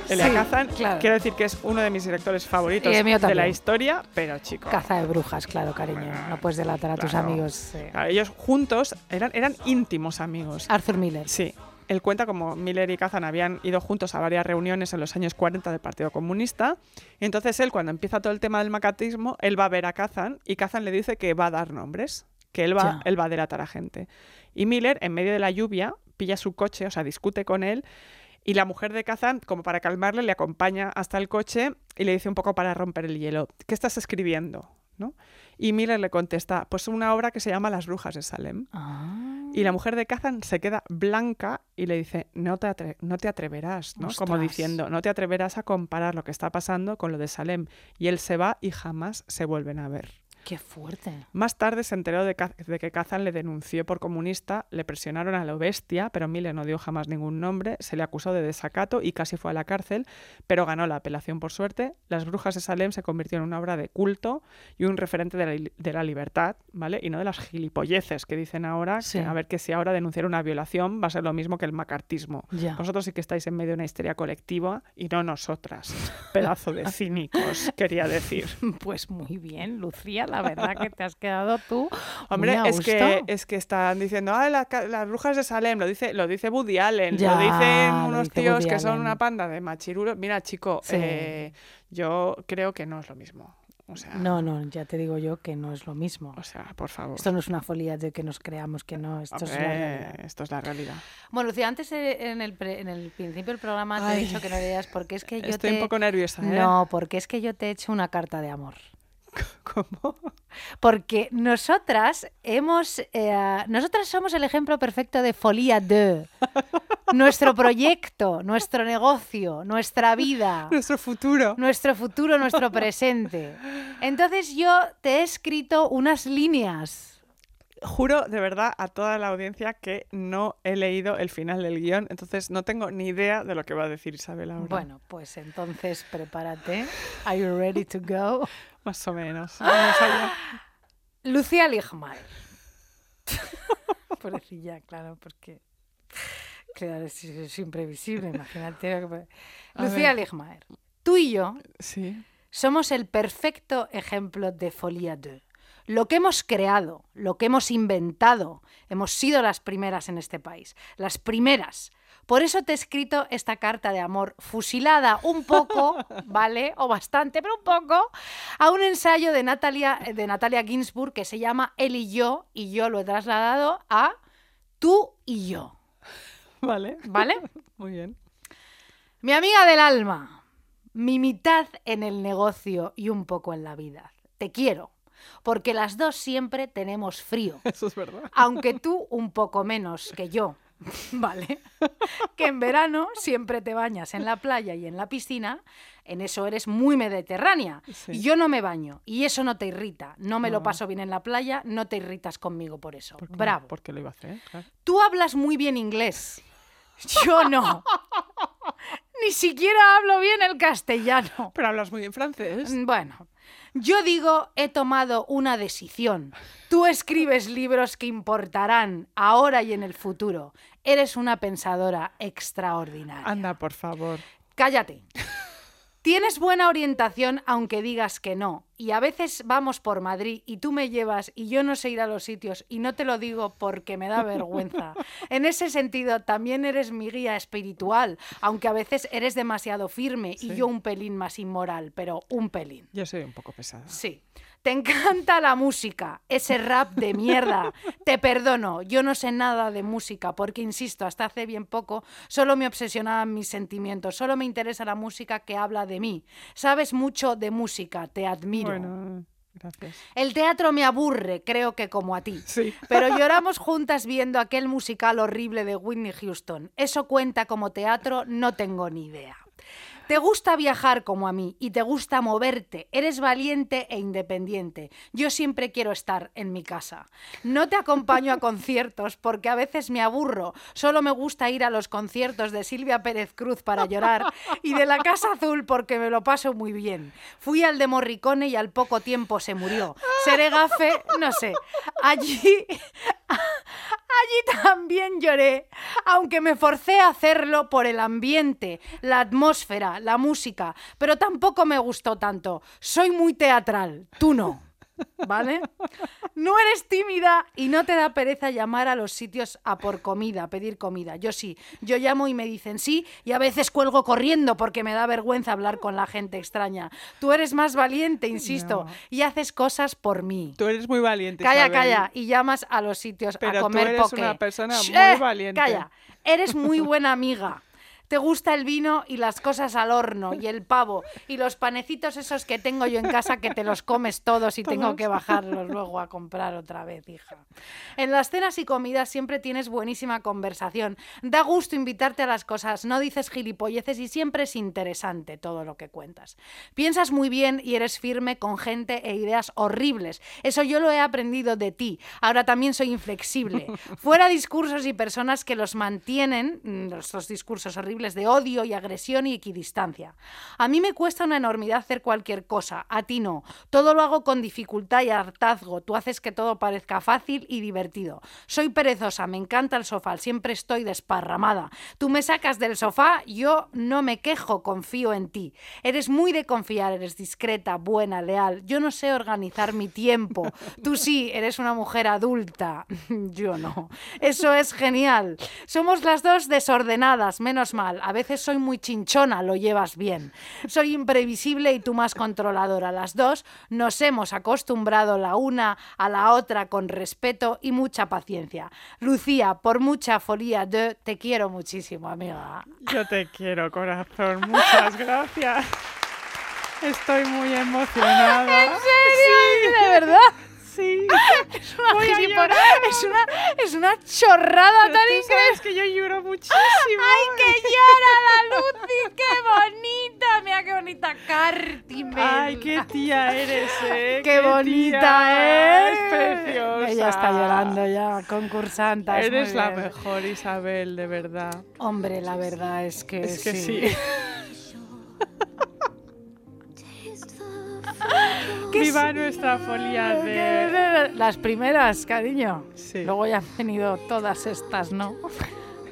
Speaker 3: Elia
Speaker 4: Sí,
Speaker 3: Kazan,
Speaker 4: claro.
Speaker 3: quiero decir que es uno de mis directores favoritos
Speaker 4: mío
Speaker 3: de la historia, pero chico.
Speaker 4: Caza de brujas, claro, cariño. No puedes delatar a tus
Speaker 3: Claro.
Speaker 4: amigos. eh.
Speaker 3: Claro, ellos juntos eran, eran íntimos amigos.
Speaker 4: Arthur Miller.
Speaker 3: Sí. Él cuenta como Miller y Kazan habían ido juntos a varias reuniones en los años 40 del Partido Comunista. Y entonces él, cuando empieza todo el tema del macartismo, él va a ver a Kazan y Kazan le dice que va a dar nombres, que él va,
Speaker 4: Ya.
Speaker 3: él va a delatar a gente. Y Miller, en medio de la lluvia, pilla su coche, o sea, discute con él. Y la mujer de Kazan, como para calmarle, le acompaña hasta el coche y le dice un poco para romper el hielo, ¿qué estás escribiendo? ¿No? Y Miller le contesta, pues una obra que se llama Las brujas de Salem.
Speaker 4: Ah.
Speaker 3: Y la mujer de Kazan se queda blanca y le dice, no te, atre- no te atreverás, ¿no? Como diciendo, no te atreverás a comparar lo que está pasando con lo de Salem. Y él se va y jamás se vuelven a ver.
Speaker 4: Qué fuerte.
Speaker 3: Más tarde se enteró de, que Kazan le denunció por comunista, le presionaron a lo bestia, pero Miller no dio jamás ningún nombre, se le acusó de desacato y casi fue a la cárcel, pero ganó la apelación por suerte. Las brujas de Salem se convirtió en una obra de culto y un referente de la, li- de la libertad, ¿vale? Y no de las gilipolleces que dicen ahora, que a ver que si ahora denunciar una violación va a ser lo mismo que el macartismo.
Speaker 4: Ya.
Speaker 3: Vosotros sí que estáis en medio de una histeria colectiva y no nosotras. Pedazo de [LAUGHS] cínicos, quería decir.
Speaker 4: Pues muy bien, Lucía, la verdad que te has quedado tú.
Speaker 3: Hombre,
Speaker 4: muy a
Speaker 3: es que, es que están diciendo, ah, la las brujas de Salem, lo dice, lo dice Woody Allen,
Speaker 4: Ya,
Speaker 3: lo dicen
Speaker 4: lo
Speaker 3: unos
Speaker 4: dice
Speaker 3: tíos
Speaker 4: Woody
Speaker 3: que son una panda de machirulos. Mira, chico,
Speaker 4: Sí.
Speaker 3: eh, yo creo que no es lo mismo. O sea,
Speaker 4: No, no, ya te digo yo que no es lo mismo.
Speaker 3: o sea, por favor.
Speaker 4: Esto no es una folia de que nos creamos que no, esto es la realidad.
Speaker 3: esto es la realidad.
Speaker 4: Bueno, Lucía, antes eh, en el, pre- en el principio del programa te he dicho que no leas porque es que yo
Speaker 3: Estoy
Speaker 4: te...
Speaker 3: un poco nerviosa, ¿eh?
Speaker 4: No, porque es que yo te he hecho una carta de amor. [LAUGHS]
Speaker 3: ¿Cómo?
Speaker 4: Porque nosotras hemos, eh, nosotras somos el ejemplo perfecto de Folia de [LAUGHS] nuestro proyecto, nuestro negocio, nuestra vida,
Speaker 3: Nuestro futuro.
Speaker 4: nuestro futuro, nuestro [LAUGHS] presente. Entonces yo te he escrito unas líneas.
Speaker 3: Juro de verdad a toda la audiencia que no he leído el final del guion, entonces no tengo ni idea de lo que va a decir Isabel ahora.
Speaker 4: Bueno, pues entonces prepárate. Are you ready to go?
Speaker 3: Más o menos. Vamos allá.
Speaker 4: Lucía Ligmaer. [LAUGHS] Pobrecilla, claro, porque claro, es, es imprevisible, imagínate. Lucía. Ligmaer, tú y yo
Speaker 3: Sí.
Speaker 4: somos el perfecto ejemplo de Folia 2. Lo que hemos creado, lo que hemos inventado, hemos sido las primeras en este país, las primeras. Por eso te he escrito esta carta de amor fusilada un poco, [LAUGHS] ¿vale? O bastante, pero un poco, a un ensayo de Natalia, de Natalia Ginsburg que se llama Él y yo, y yo lo he trasladado a tú y yo,
Speaker 3: Vale.
Speaker 4: ¿vale? [LAUGHS]
Speaker 3: Muy bien.
Speaker 4: Mi amiga del alma, mi mitad en el negocio y un poco en la vida. Te quiero, porque las dos siempre tenemos frío, [LAUGHS]
Speaker 3: Eso es verdad.
Speaker 4: aunque tú un poco menos que yo, [LAUGHS] ¿vale? [LAUGHS] Que en verano siempre te bañas en la playa y en la piscina, En eso eres muy mediterránea.
Speaker 3: Sí.
Speaker 4: Y Yo no me baño y eso no te irrita. No me lo paso bien en la playa, no te irritas conmigo por eso.
Speaker 3: ¿Por qué?
Speaker 4: Bravo.
Speaker 3: ¿Por qué lo iba a hacer? Claro.
Speaker 4: Tú hablas muy bien inglés. Yo no. [LAUGHS] Ni siquiera hablo bien el castellano.
Speaker 3: Pero hablas muy bien francés.
Speaker 4: Bueno, yo digo, he tomado una decisión. Tú escribes libros que importarán ahora y en el futuro. Eres una pensadora extraordinaria.
Speaker 3: Anda, por favor.
Speaker 4: Cállate. Tienes buena orientación aunque digas que no. Y a veces vamos por Madrid y tú me llevas y yo no sé ir a los sitios y no te lo digo porque me da vergüenza. [LAUGHS] En ese sentido, también eres mi guía espiritual, aunque a veces eres demasiado firme y yo un pelín más inmoral, pero un pelín.
Speaker 3: Yo soy un poco pesada.
Speaker 4: Sí. Te encanta la música, ese rap de mierda. Te perdono, yo no sé nada de música porque, insisto, hasta hace bien poco solo me obsesionaban mis sentimientos, solo me interesa la música que habla de mí. Sabes mucho de música, te admiro.
Speaker 3: Bueno, gracias.
Speaker 4: El teatro me aburre, creo que como a ti. [LAUGHS]
Speaker 3: Sí.
Speaker 4: Pero lloramos juntas viendo aquel musical horrible de Whitney Houston. ¿Eso cuenta como teatro? No tengo ni idea. Te gusta viajar como a mí y te gusta moverte. Eres valiente e independiente. Yo siempre quiero estar en mi casa. No te acompaño a [LAUGHS] conciertos porque a veces me aburro. Solo me gusta ir a los conciertos de Silvia Pérez Cruz para llorar y de la Casa Azul porque me lo paso muy bien. Fui al de Morricone y al poco tiempo se murió. Seré gafe, no sé. Allí Allí [LAUGHS] también lloré, aunque me forcé a hacerlo por el ambiente, la atmósfera, la música, pero tampoco me gustó tanto. Soy muy teatral, tú no. ¿Vale? No eres tímida y no te da pereza llamar a los sitios a por comida, a pedir comida. Yo sí, yo llamo y me dicen sí y a veces cuelgo corriendo porque me da vergüenza hablar con la gente extraña. Tú eres más valiente, insisto,
Speaker 3: No.
Speaker 4: y haces cosas por mí.
Speaker 3: Tú eres muy valiente.
Speaker 4: Calla,
Speaker 3: Isabel.
Speaker 4: calla. Y llamas a los sitios
Speaker 3: Pero
Speaker 4: a
Speaker 3: tú
Speaker 4: comer
Speaker 3: eres
Speaker 4: poke.
Speaker 3: una persona
Speaker 4: Shh,
Speaker 3: muy valiente.
Speaker 4: Calla. Eres muy buena amiga. Te gusta el vino y las cosas al horno y el pavo y los panecitos esos que tengo yo en casa que te los comes todos y tengo que bajarlos luego a comprar otra vez, hija. En las cenas y comidas siempre tienes buenísima conversación. Da gusto invitarte a las cosas, no dices gilipolleces y siempre es interesante todo lo que cuentas. Piensas muy bien y eres firme con gente e ideas horribles. Eso yo lo he aprendido de ti. Ahora también soy inflexible. [LAUGHS] Fuera discursos y personas que los mantienen, mm, estos discursos horribles de odio y agresión y equidistancia. A mí me cuesta una enormidad hacer cualquier cosa, a ti no. Todo lo hago con dificultad y hartazgo. Tú haces que todo parezca fácil y divertido. Soy perezosa, me encanta el sofá, siempre estoy desparramada. Tú me sacas del sofá, yo no me quejo, confío en ti. Eres muy de confiar, eres discreta, buena, leal. Yo no sé organizar mi tiempo. Tú sí, eres una mujer adulta. [LAUGHS] Yo no. Eso es genial. Somos las dos desordenadas, menos mal. A veces soy muy chinchona, lo llevas bien. Soy imprevisible y tú más controladora. Las dos nos hemos acostumbrado la una a la otra con respeto y mucha paciencia. Lucía, por mucha folía de te quiero muchísimo, amiga.
Speaker 3: Yo te quiero, corazón. Muchas gracias. [LAUGHS] Estoy muy emocionada. ¿En
Speaker 4: ¿De verdad?
Speaker 3: Sí. [LAUGHS]
Speaker 4: Es una,
Speaker 3: Voy a
Speaker 4: gilipo-
Speaker 3: llorar.
Speaker 4: es una, es una chorrada
Speaker 3: Pero
Speaker 4: tan increíble.
Speaker 3: sabes que yo lloro muchísimo.
Speaker 4: ¡Ay, que llora la Lucy! ¡Qué bonita! Mira qué bonita Cartimen.
Speaker 3: Ay, qué tía eres, eh.
Speaker 4: ¡Qué bonita!
Speaker 3: Es preciosa.
Speaker 4: Ella está llorando ya, concursanta. es
Speaker 3: Eres la mejor, Isabel, de verdad.
Speaker 4: Hombre, la verdad es que,
Speaker 3: Es que sí. [LAUGHS] Viva nuestra folía de.
Speaker 4: Las primeras, cariño.
Speaker 3: Sí.
Speaker 4: Luego ya han venido todas estas, ¿no?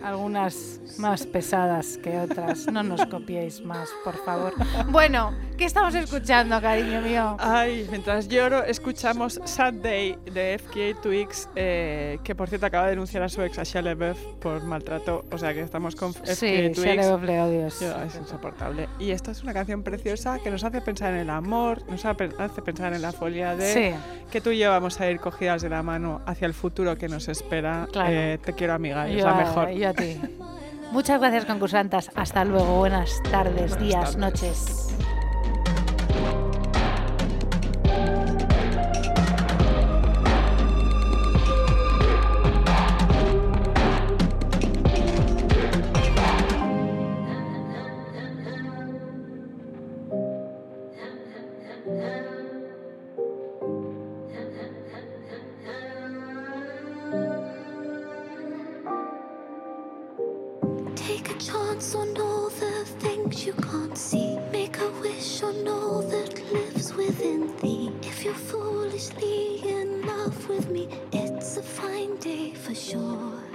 Speaker 4: Algunas más pesadas que otras. No nos copiéis más, por favor. Bueno, ¿qué estamos escuchando, cariño mío?
Speaker 3: Ay, mientras lloro, escuchamos Sad Day de FKA Twigs, eh, que por cierto acaba de denunciar a su ex, a Shia LaBeouf, por maltrato. O sea que estamos con FKA
Speaker 4: Sí,
Speaker 3: Twigs.
Speaker 4: se le.
Speaker 3: Yo, es insoportable. Y esta es una canción preciosa que nos hace pensar en el amor, nos hace pensar en la folia de
Speaker 4: Sí.
Speaker 3: que tú y yo vamos a ir cogidas de la mano hacia el futuro que nos espera.
Speaker 4: Claro.
Speaker 3: Eh, te quiero, amiga, es
Speaker 4: Yo
Speaker 3: la
Speaker 4: a-
Speaker 3: mejor.
Speaker 4: yo a ti. Muchas gracias, concursantas. Hasta luego. Buenas tardes,
Speaker 3: Buenas
Speaker 4: días,
Speaker 3: tardes.
Speaker 4: noches.
Speaker 8: You're foolishly in love with me, it's a fine day for sure.